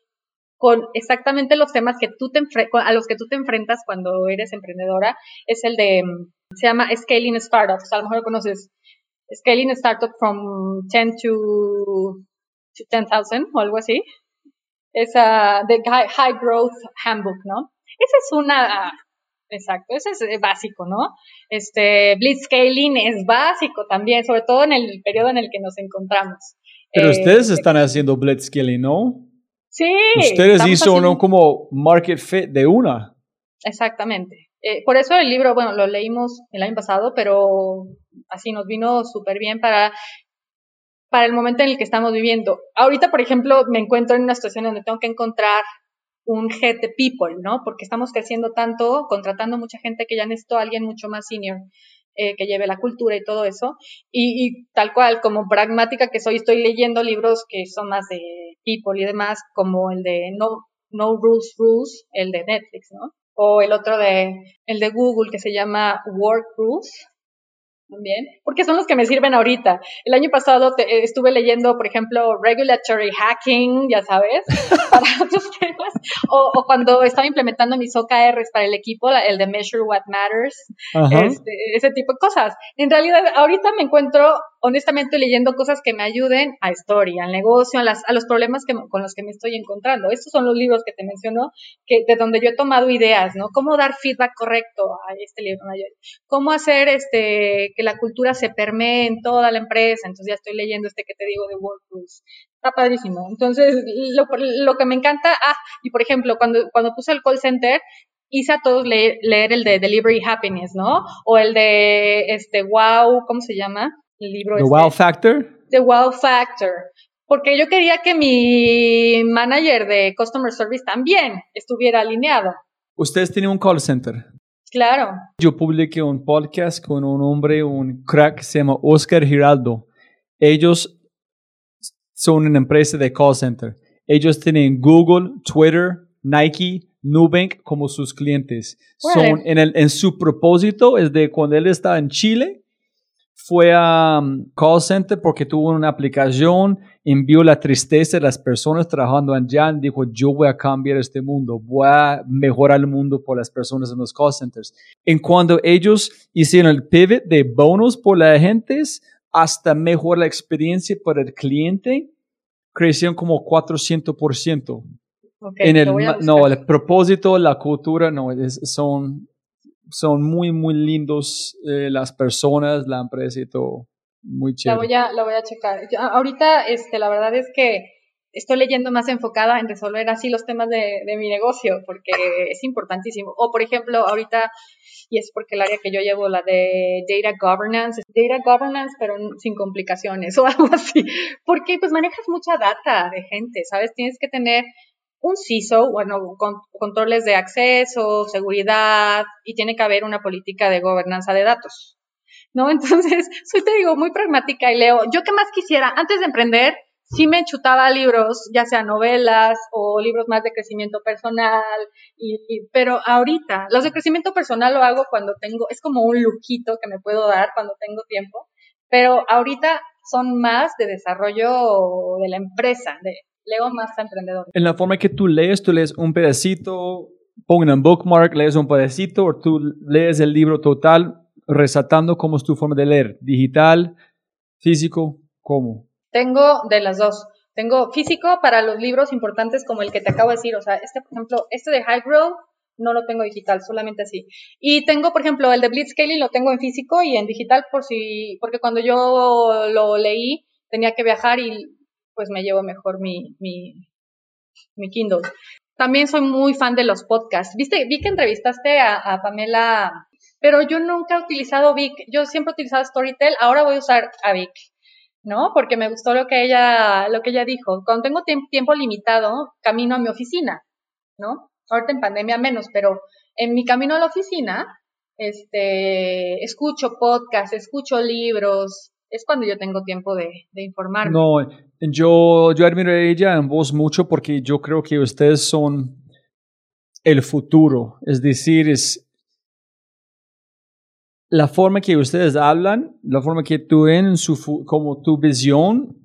con exactamente los temas que tú te a los que tú te enfrentas cuando eres emprendedora, es el de, mm, se llama Scaling Startups, a lo mejor conoces, Scaling Startup from 10 to, 10,000 o algo así. Es uh, the high, Growth Handbook, ¿no? Esa es una, exacto, ese es eh, básico, ¿no? Este, Blitzscaling es básico también, sobre todo en el periodo en el que nos encontramos. Pero ustedes eh, están haciendo Blitzscaling, ¿no? Sí. Ustedes hizo uno como market fit de una. Exactamente. Eh, por eso el libro, bueno, lo leímos el año pasado, pero así nos vino súper bien para, para el momento en el que estamos viviendo. Ahorita, por ejemplo, me encuentro en una situación donde tengo que encontrar un head de people, ¿no? Porque estamos creciendo tanto, contratando mucha gente que ya necesito a alguien mucho más senior. Eh, que lleve la cultura y todo eso. Y, y, tal cual, como pragmática que soy, estoy leyendo libros que son más de people y demás, como el de No, no Rules Rules, el de Netflix, ¿no? O el otro de, el de Google que se llama Work Rules. También, porque son los que me sirven ahorita. El año pasado eh, estuve leyendo, por ejemplo, regulatory hacking, ya sabes, para otros temas, o, cuando estaba implementando mis OKRs para el equipo, el de Measure What Matters, este, ese tipo de cosas. En realidad, ahorita me encuentro honestamente leyendo cosas que me ayuden a historia, al negocio, a, las, a los problemas que, con los que me estoy encontrando. Estos son los libros que te menciono, que, de donde yo he tomado ideas, ¿no? Cómo dar feedback correcto a este libro mayor. Cómo hacer este, que la cultura se permee en toda la empresa. Entonces ya estoy leyendo este que te digo de WordPress. Está padrísimo. Entonces, lo, que me encanta, ah, y por ejemplo, cuando, cuando puse el call center, hice a todos leer, leer, el de Delivery Happiness, ¿no? O el de, este, Wow, ¿cómo se llama? El libro. The Wow Factor. The Wow Factor. Porque yo quería que mi manager de Customer Service también estuviera alineado. Ustedes tienen un call center. Claro. Yo publiqué un podcast con un hombre, un crack, se llama Oscar Giraldo. Ellos son una empresa de call center. Ellos tienen Google, Twitter, Nike, Nubank como sus clientes. Son en, el, en su propósito es de cuando él estaba en Chile, fue a um, call center porque tuvo una aplicación, envió la tristeza de las personas trabajando allá dijo, yo voy a cambiar este mundo, voy a mejorar el mundo por las personas en los call centers. En cuando ellos hicieron el pivot de bonos por las agentes hasta mejorar la experiencia para el cliente, crecieron como 400%. en el, no, el propósito, la cultura, no, son son muy, muy lindos eh, las personas, la empresa y todo. Muy chévere. La voy a, la voy a checar. ahorita, este, la verdad es que estoy leyendo más enfocada en resolver así los temas de, de, mi negocio, porque es importantísimo. O, por ejemplo, ahorita, y es porque el área que yo llevo, la de data governance, data governance, pero sin complicaciones o algo así, porque pues manejas mucha data de gente, ¿sabes? Tienes que tener un CISO, bueno, con, controles de acceso, seguridad, y tiene que haber una política de gobernanza de datos. ¿No? Entonces, soy, te digo, muy pragmática y leo. Yo qué más quisiera, antes de emprender, sí me chutaba libros, ya sea novelas o libros más de crecimiento personal, pero ahorita, los de crecimiento personal lo hago cuando tengo, es como un lujito que me puedo dar cuando tengo tiempo, pero ahorita son más de desarrollo de la empresa, de leo más emprendedor. En la forma que tú lees, tú lees un pedacito, pongan un bookmark, lees un pedacito, o tú lees el libro total, resaltando cómo es tu forma de leer, digital, físico, ¿cómo? Tengo de las dos. Tengo físico para los libros importantes como el que te acabo de decir, o sea, este, por ejemplo, este de High Growth no lo tengo digital, solamente así. Y tengo, por ejemplo, el de Blitzscaling lo tengo en físico y en digital por si, porque cuando yo lo leí tenía que viajar y pues me llevo mejor mi, mi, mi Kindle. También soy muy fan de los podcasts. Viste, vi que entrevistaste a, Pamela, pero yo nunca he utilizado Vic. Yo siempre he utilizado Storytel. Ahora voy a usar a Vic, ¿no? Porque me gustó lo que ella, lo que ella dijo. Cuando tengo tiempo limitado, camino a mi oficina, ¿no? Ahorita en pandemia menos, pero en mi camino a la oficina, este, escucho podcasts, escucho libros, es cuando yo tengo tiempo de, de informarme. No, yo, yo admiro a ella en vos mucho porque yo creo que ustedes son el futuro. Es decir, es la forma que ustedes hablan, la forma que tú en su, como tu visión,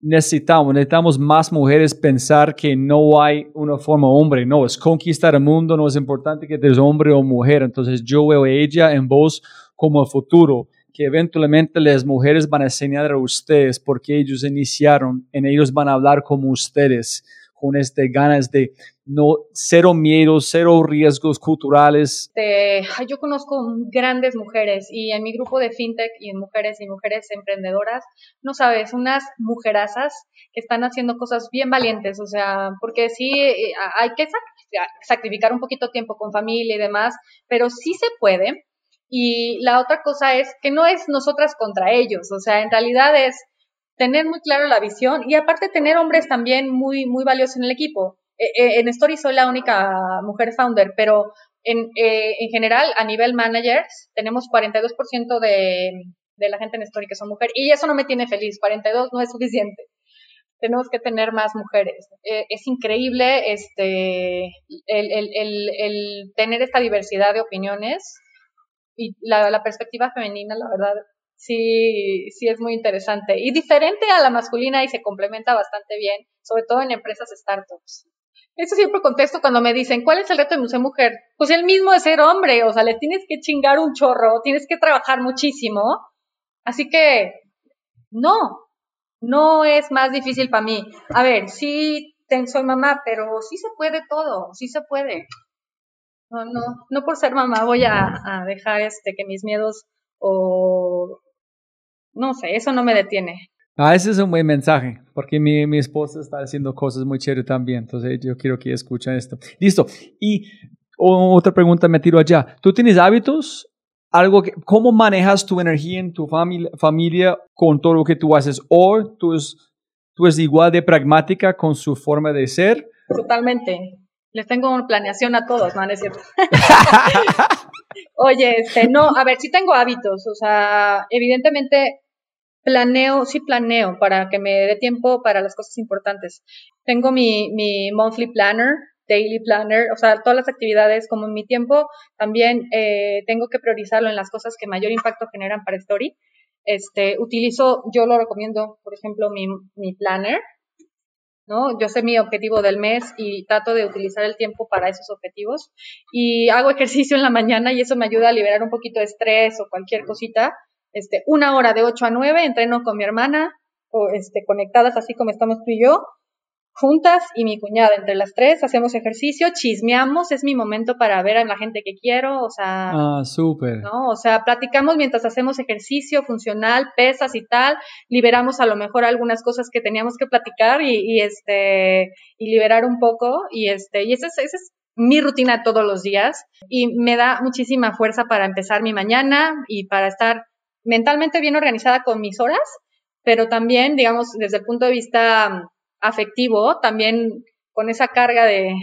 necesitamos, necesitamos más mujeres pensar que no hay una forma hombre, no, es conquistar el mundo, no es importante que eres hombre o mujer. Entonces yo veo a ella en vos como el futuro que eventualmente las mujeres van a enseñar a ustedes porque ellos iniciaron, en ellos van a hablar como ustedes, con este ganas de no cero miedos, cero riesgos culturales. yo conozco grandes mujeres y en mi grupo de fintech y en mujeres y mujeres emprendedoras, no sabes, unas mujerazas que están haciendo cosas bien valientes, o sea, porque sí eh, hay que sacrificar un poquito tiempo con familia y demás, pero sí se puede y la otra cosa es que no es nosotras contra ellos, o sea, en realidad es tener muy claro la visión y aparte tener hombres también muy, muy valiosos en el equipo. Eh, eh, en Story soy la única mujer founder, pero en, eh, en general, a nivel managers, tenemos 42% de, de la gente en Story que son mujeres. Y eso no me tiene feliz, 42 no es suficiente. Tenemos que tener más mujeres. es increíble este, el, el, el, el tener esta diversidad de opiniones y la, perspectiva femenina, la verdad, sí, sí es muy interesante y diferente a la masculina y se complementa bastante bien, sobre todo en empresas startups. Eso siempre contesto cuando me dicen, ¿cuál es el reto de ser mujer? Pues el mismo de ser hombre, o sea, le tienes que chingar un chorro, tienes que trabajar muchísimo. Así que, no, no es más difícil para mí. A ver, sí soy mamá, pero sí se puede todo, sí se puede. No, no, no por ser mamá voy a, a dejar este que mis miedos o no sé, eso no me detiene. Ah, ese es un buen mensaje, porque mi, mi esposa está haciendo cosas muy chéveres también, entonces yo quiero que escuchen esto. Listo. Y otra pregunta me tiro allá. ¿Tú tienes hábitos? Algo que, ¿Cómo manejas tu energía en tu familia, familia con todo lo que tú haces? ¿O tú es, tú es igual de pragmática con su forma de ser? Totalmente. Les tengo una planeación a todos, ¿no? ¿No es cierto? Oye, este, no, a ver, sí tengo hábitos, o sea, evidentemente planeo, sí planeo para que me dé tiempo para las cosas importantes. Tengo mi, mi monthly planner, daily planner, o sea, todas las actividades como mi tiempo, también eh, tengo que priorizarlo en las cosas que mayor impacto generan para Story. Este, utilizo, yo lo recomiendo, por ejemplo, mi, mi planner, ¿no? Yo sé mi objetivo del mes y trato de utilizar el tiempo para esos objetivos. Y hago ejercicio en la mañana y eso me ayuda a liberar un poquito de estrés o cualquier cosita este, una hora de 8 a 9 entreno con mi hermana, o este, conectadas así como estamos tú y yo, juntas y mi cuñada, entre las tres, hacemos ejercicio, chismeamos, es mi momento para ver a la gente que quiero, o sea... Ah, súper. ¿no? O sea, platicamos mientras hacemos ejercicio funcional, pesas y tal, liberamos a lo mejor algunas cosas que teníamos que platicar y, y este, y liberar un poco, y este, y esa es, esa es mi rutina todos los días, y me da muchísima fuerza para empezar mi mañana y para estar mentalmente bien organizada con mis horas, pero también, digamos, desde el punto de vista afectivo, también con esa carga de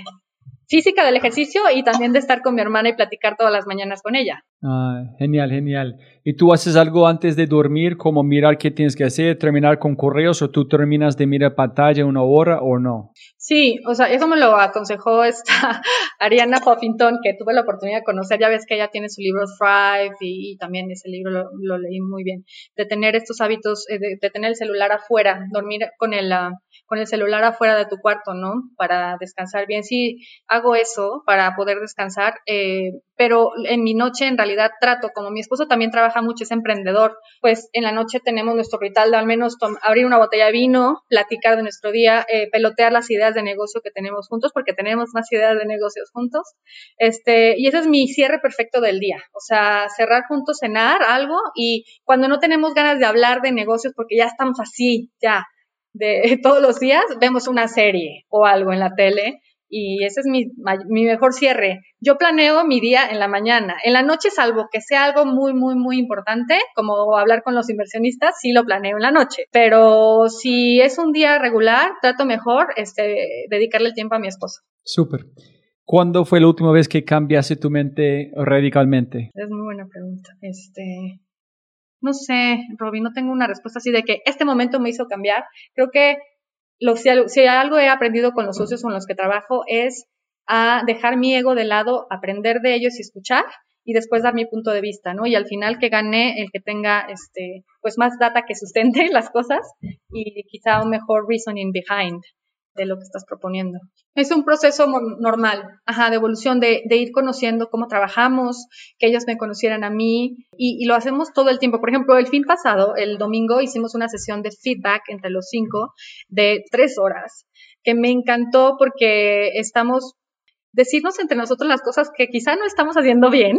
física del ejercicio y también de estar con mi hermana y platicar todas las mañanas con ella. Ah, genial, genial. ¿Y tú haces algo antes de dormir, como mirar qué tienes que hacer, terminar con correos o tú terminas de mirar pantalla una hora o no? Sí, o sea, eso me lo aconsejó esta Ariana Huffington, que tuve la oportunidad de conocer. Ya ves que ella tiene su libro Thrive y, también ese libro lo, leí muy bien. De tener estos hábitos, eh, de, tener el celular afuera, dormir con el, ah, con el celular afuera de tu cuarto, ¿no? Para descansar bien. Sí, hago eso para poder descansar, eh, pero en mi noche en realidad trato, como mi esposo también trabaja mucho, es emprendedor, pues en la noche tenemos nuestro ritual de al menos abrir una botella de vino, platicar de nuestro día, eh, pelotear las ideas de negocio que tenemos juntos, porque tenemos más ideas de negocios juntos. Este, y ese es mi cierre perfecto del día. O sea, cerrar juntos, cenar algo y cuando no tenemos ganas de hablar de negocios porque ya estamos así, ya, de todos los días, vemos una serie o algo en la tele y ese es mi, mi, mejor cierre. Yo planeo mi día en la mañana. En la noche, salvo que sea algo muy, muy, muy importante, como hablar con los inversionistas, sí lo planeo en la noche. Pero si es un día regular, trato mejor este, dedicarle el tiempo a mi esposo. Súper. ¿Cuándo fue la última vez que cambiaste tu mente radicalmente? Es muy buena pregunta. Este, no sé, Robin, no tengo una respuesta así de que este momento me hizo cambiar. Creo que lo, si, si, algo he aprendido con los socios con los que trabajo es a dejar mi ego de lado, aprender de ellos y escuchar y después dar mi punto de vista, ¿no? Y al final que gane el que tenga este pues más data que sustente las cosas y quizá un mejor reasoning behind lo que estás proponiendo. Es un proceso normal, ajá, de evolución, de, ir conociendo cómo trabajamos, que ellos me conocieran a mí, y, lo hacemos todo el tiempo. Por ejemplo, el fin pasado, el domingo, hicimos una sesión de feedback entre los cinco de tres horas, que me encantó porque estamos, decirnos entre nosotros las cosas que quizá no estamos haciendo bien.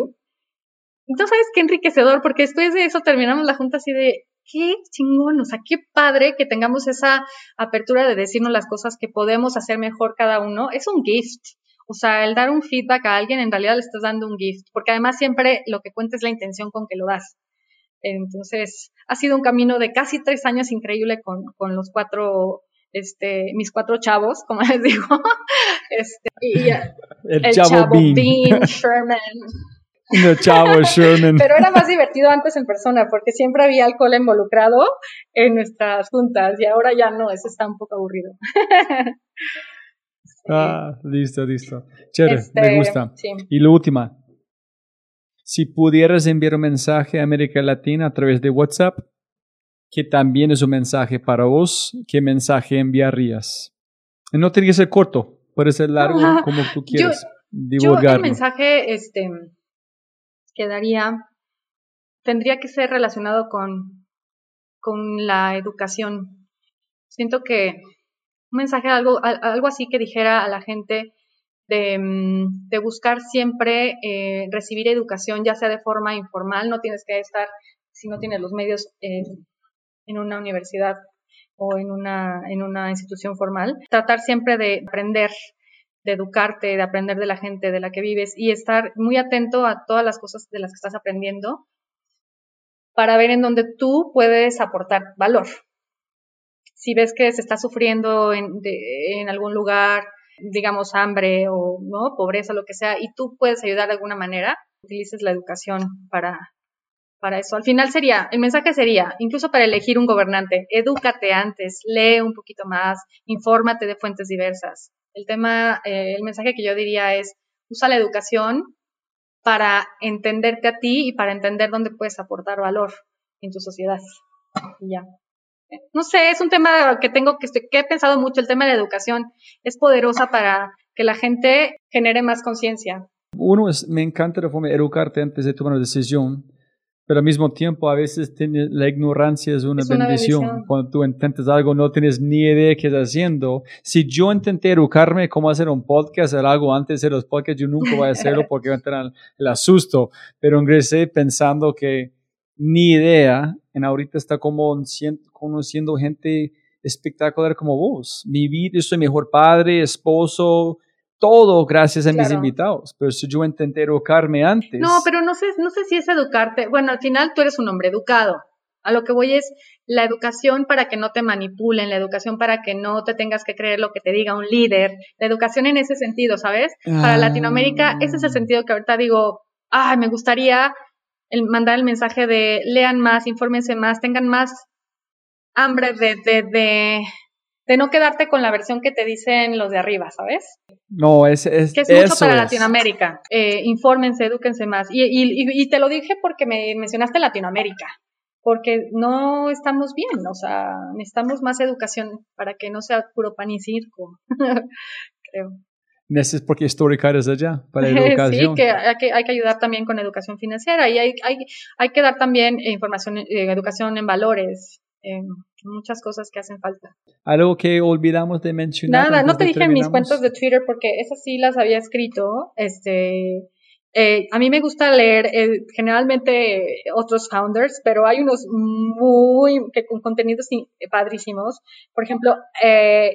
Entonces, ¿sabes qué enriquecedor? Porque después de eso terminamos la junta así de, qué chingón, o sea, qué padre que tengamos esa apertura de decirnos las cosas que podemos hacer mejor cada uno. Es un gift. O sea, el dar un feedback a alguien en realidad le estás dando un gift, porque además siempre lo que cuenta es la intención con que lo das. Entonces, ha sido un camino de casi tres años increíble con, con los cuatro, este, mis cuatro chavos, como les digo. Este, y, el, chavo, Bean Sherman, no, chavo, Sherman. Pero era más divertido antes en persona porque siempre había alcohol involucrado en nuestras juntas y ahora ya no, eso está un poco aburrido. Ah, listo, listo. Chévere, me este, gusta. Y la última. Si pudieras enviar un mensaje a América Latina a través de WhatsApp, que también es un mensaje para vos, ¿qué mensaje enviarías? No tiene que ser corto, puede ser largo como tú quieras. Yo, yo el mensaje este, quedaría, tendría que ser relacionado con, con la educación. Siento que un mensaje, algo, algo así que dijera a la gente de, mm, de buscar siempre eh, recibir educación, ya sea de forma informal, no tienes que estar, si no tienes los medios, en una universidad o en una, en una institución formal. Tratar siempre de aprender, de educarte, de aprender de la gente de la que vives y estar muy atento a todas las cosas de las que estás aprendiendo para ver en dónde tú puedes aportar valor. Si ves que se está sufriendo en, en algún lugar, digamos, hambre o ¿no? pobreza, lo que sea, y tú puedes ayudar de alguna manera, utilices la educación para, para eso. Al final sería, el mensaje sería, incluso para elegir un gobernante, edúcate antes, lee un poquito más, infórmate de fuentes diversas. El tema, eh, el mensaje que yo diría es, usa la educación para entenderte a ti y para entender dónde puedes aportar valor en tu sociedad. Ya no sé, es un tema que tengo que, que he pensado mucho, el tema de la educación es poderosa para que la gente genere más conciencia. Uno es, me encanta la forma de educarte antes de tomar una decisión, pero al mismo tiempo a veces tiene, la ignorancia es, una, bendición. Cuando tú intentas algo no tienes ni idea qué estás haciendo. Si yo intenté educarme cómo hacer un podcast, hacer algo antes de los podcasts, yo nunca voy a hacerlo porque va a entrar el, el asusto, pero ingresé pensando que ni idea, en ahorita está como conociendo gente espectacular como vos. Mi vida, yo soy mejor padre, esposo, todo gracias a mis invitados. Pero si yo intenté educarme antes. No, pero no sé, no sé si es educarte. Bueno, al final tú eres un hombre educado. A lo que voy es la educación para que no te manipulen, la educación para que no te tengas que creer lo que te diga un líder, la educación en ese sentido, ¿sabes? Para ah. Latinoamérica, ese es el sentido que ahorita digo, ay, me gustaría el mandar el mensaje de lean más, infórmense más, tengan más hambre de, de, de, no quedarte con la versión que te dicen los de arriba, ¿sabes? No, es, es que es mucho para Latinoamérica. Eh, infórmense, edúquense más. Y, y, y, te lo dije porque me mencionaste Latinoamérica, porque no estamos bien, o sea, necesitamos más educación para que no sea puro pan y circo, creo. Necesitas porque histórica eres allá para educación. sí, que hay, que hay que ayudar también con educación financiera y hay, hay, hay que dar también información, eh, educación en valores, muchas cosas que hacen falta. Algo que olvidamos de mencionar. Nada, no te dije mis cuentos de Twitter porque esas sí las había escrito. Este, eh, a mí me gusta leer eh, generalmente otros founders, pero hay unos muy que con contenidos padrísimos. Por ejemplo,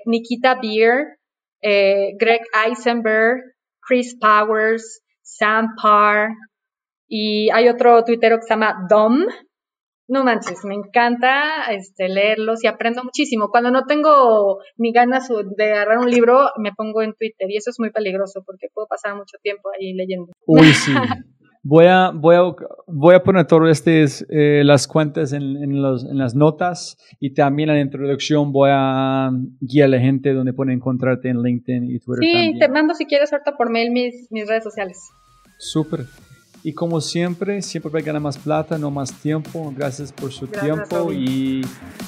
Nikita Beer eh, Greg Eisenberg, Chris Powers, Sam Parr y hay otro tuitero que se llama Dom. No manches, me encanta este, leerlos y aprendo muchísimo. Cuando no tengo ni ganas de agarrar un libro, me pongo en Twitter y eso es muy peligroso porque puedo pasar mucho tiempo ahí leyendo. Uy, sí. Voy a, voy a, voy a poner todas estas, eh, las cuentas en, en, los, en, las notas y también en la introducción voy a guiar a la gente donde pueden encontrarte en LinkedIn y Twitter. Sí, te mando si quieres ahorita por mail mis, mis redes sociales. Súper. Y como siempre, siempre va a ganar más plata, no más tiempo. Gracias por su tiempo y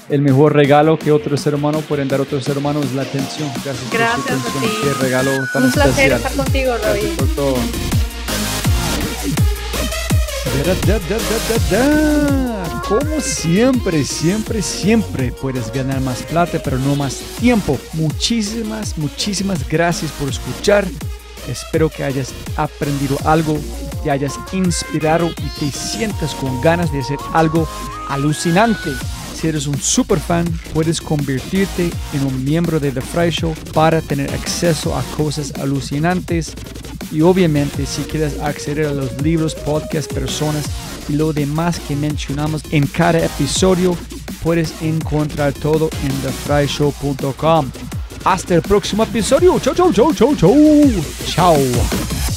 el mejor regalo que otro ser humano pueden dar a otro ser humano es la atención. Gracias, Gracias por su atención. Qué regalo tan Un especial. placer estar contigo, Roy. Gracias por todo. Como siempre, siempre, siempre puedes ganar más plata, pero no más tiempo. Muchísimas, muchísimas gracias por escuchar. Espero que hayas aprendido algo, te hayas inspirado y te sientas con ganas de hacer algo alucinante. Si eres un super fan, puedes convertirte en un miembro de The Fry Show para tener acceso a cosas alucinantes. Y obviamente, si quieres acceder a los libros, podcasts, personas y lo demás que mencionamos en cada episodio, puedes encontrar todo en thefryshow.com. Hasta el próximo episodio. Chau, chau, chau, chau, chau. Chao.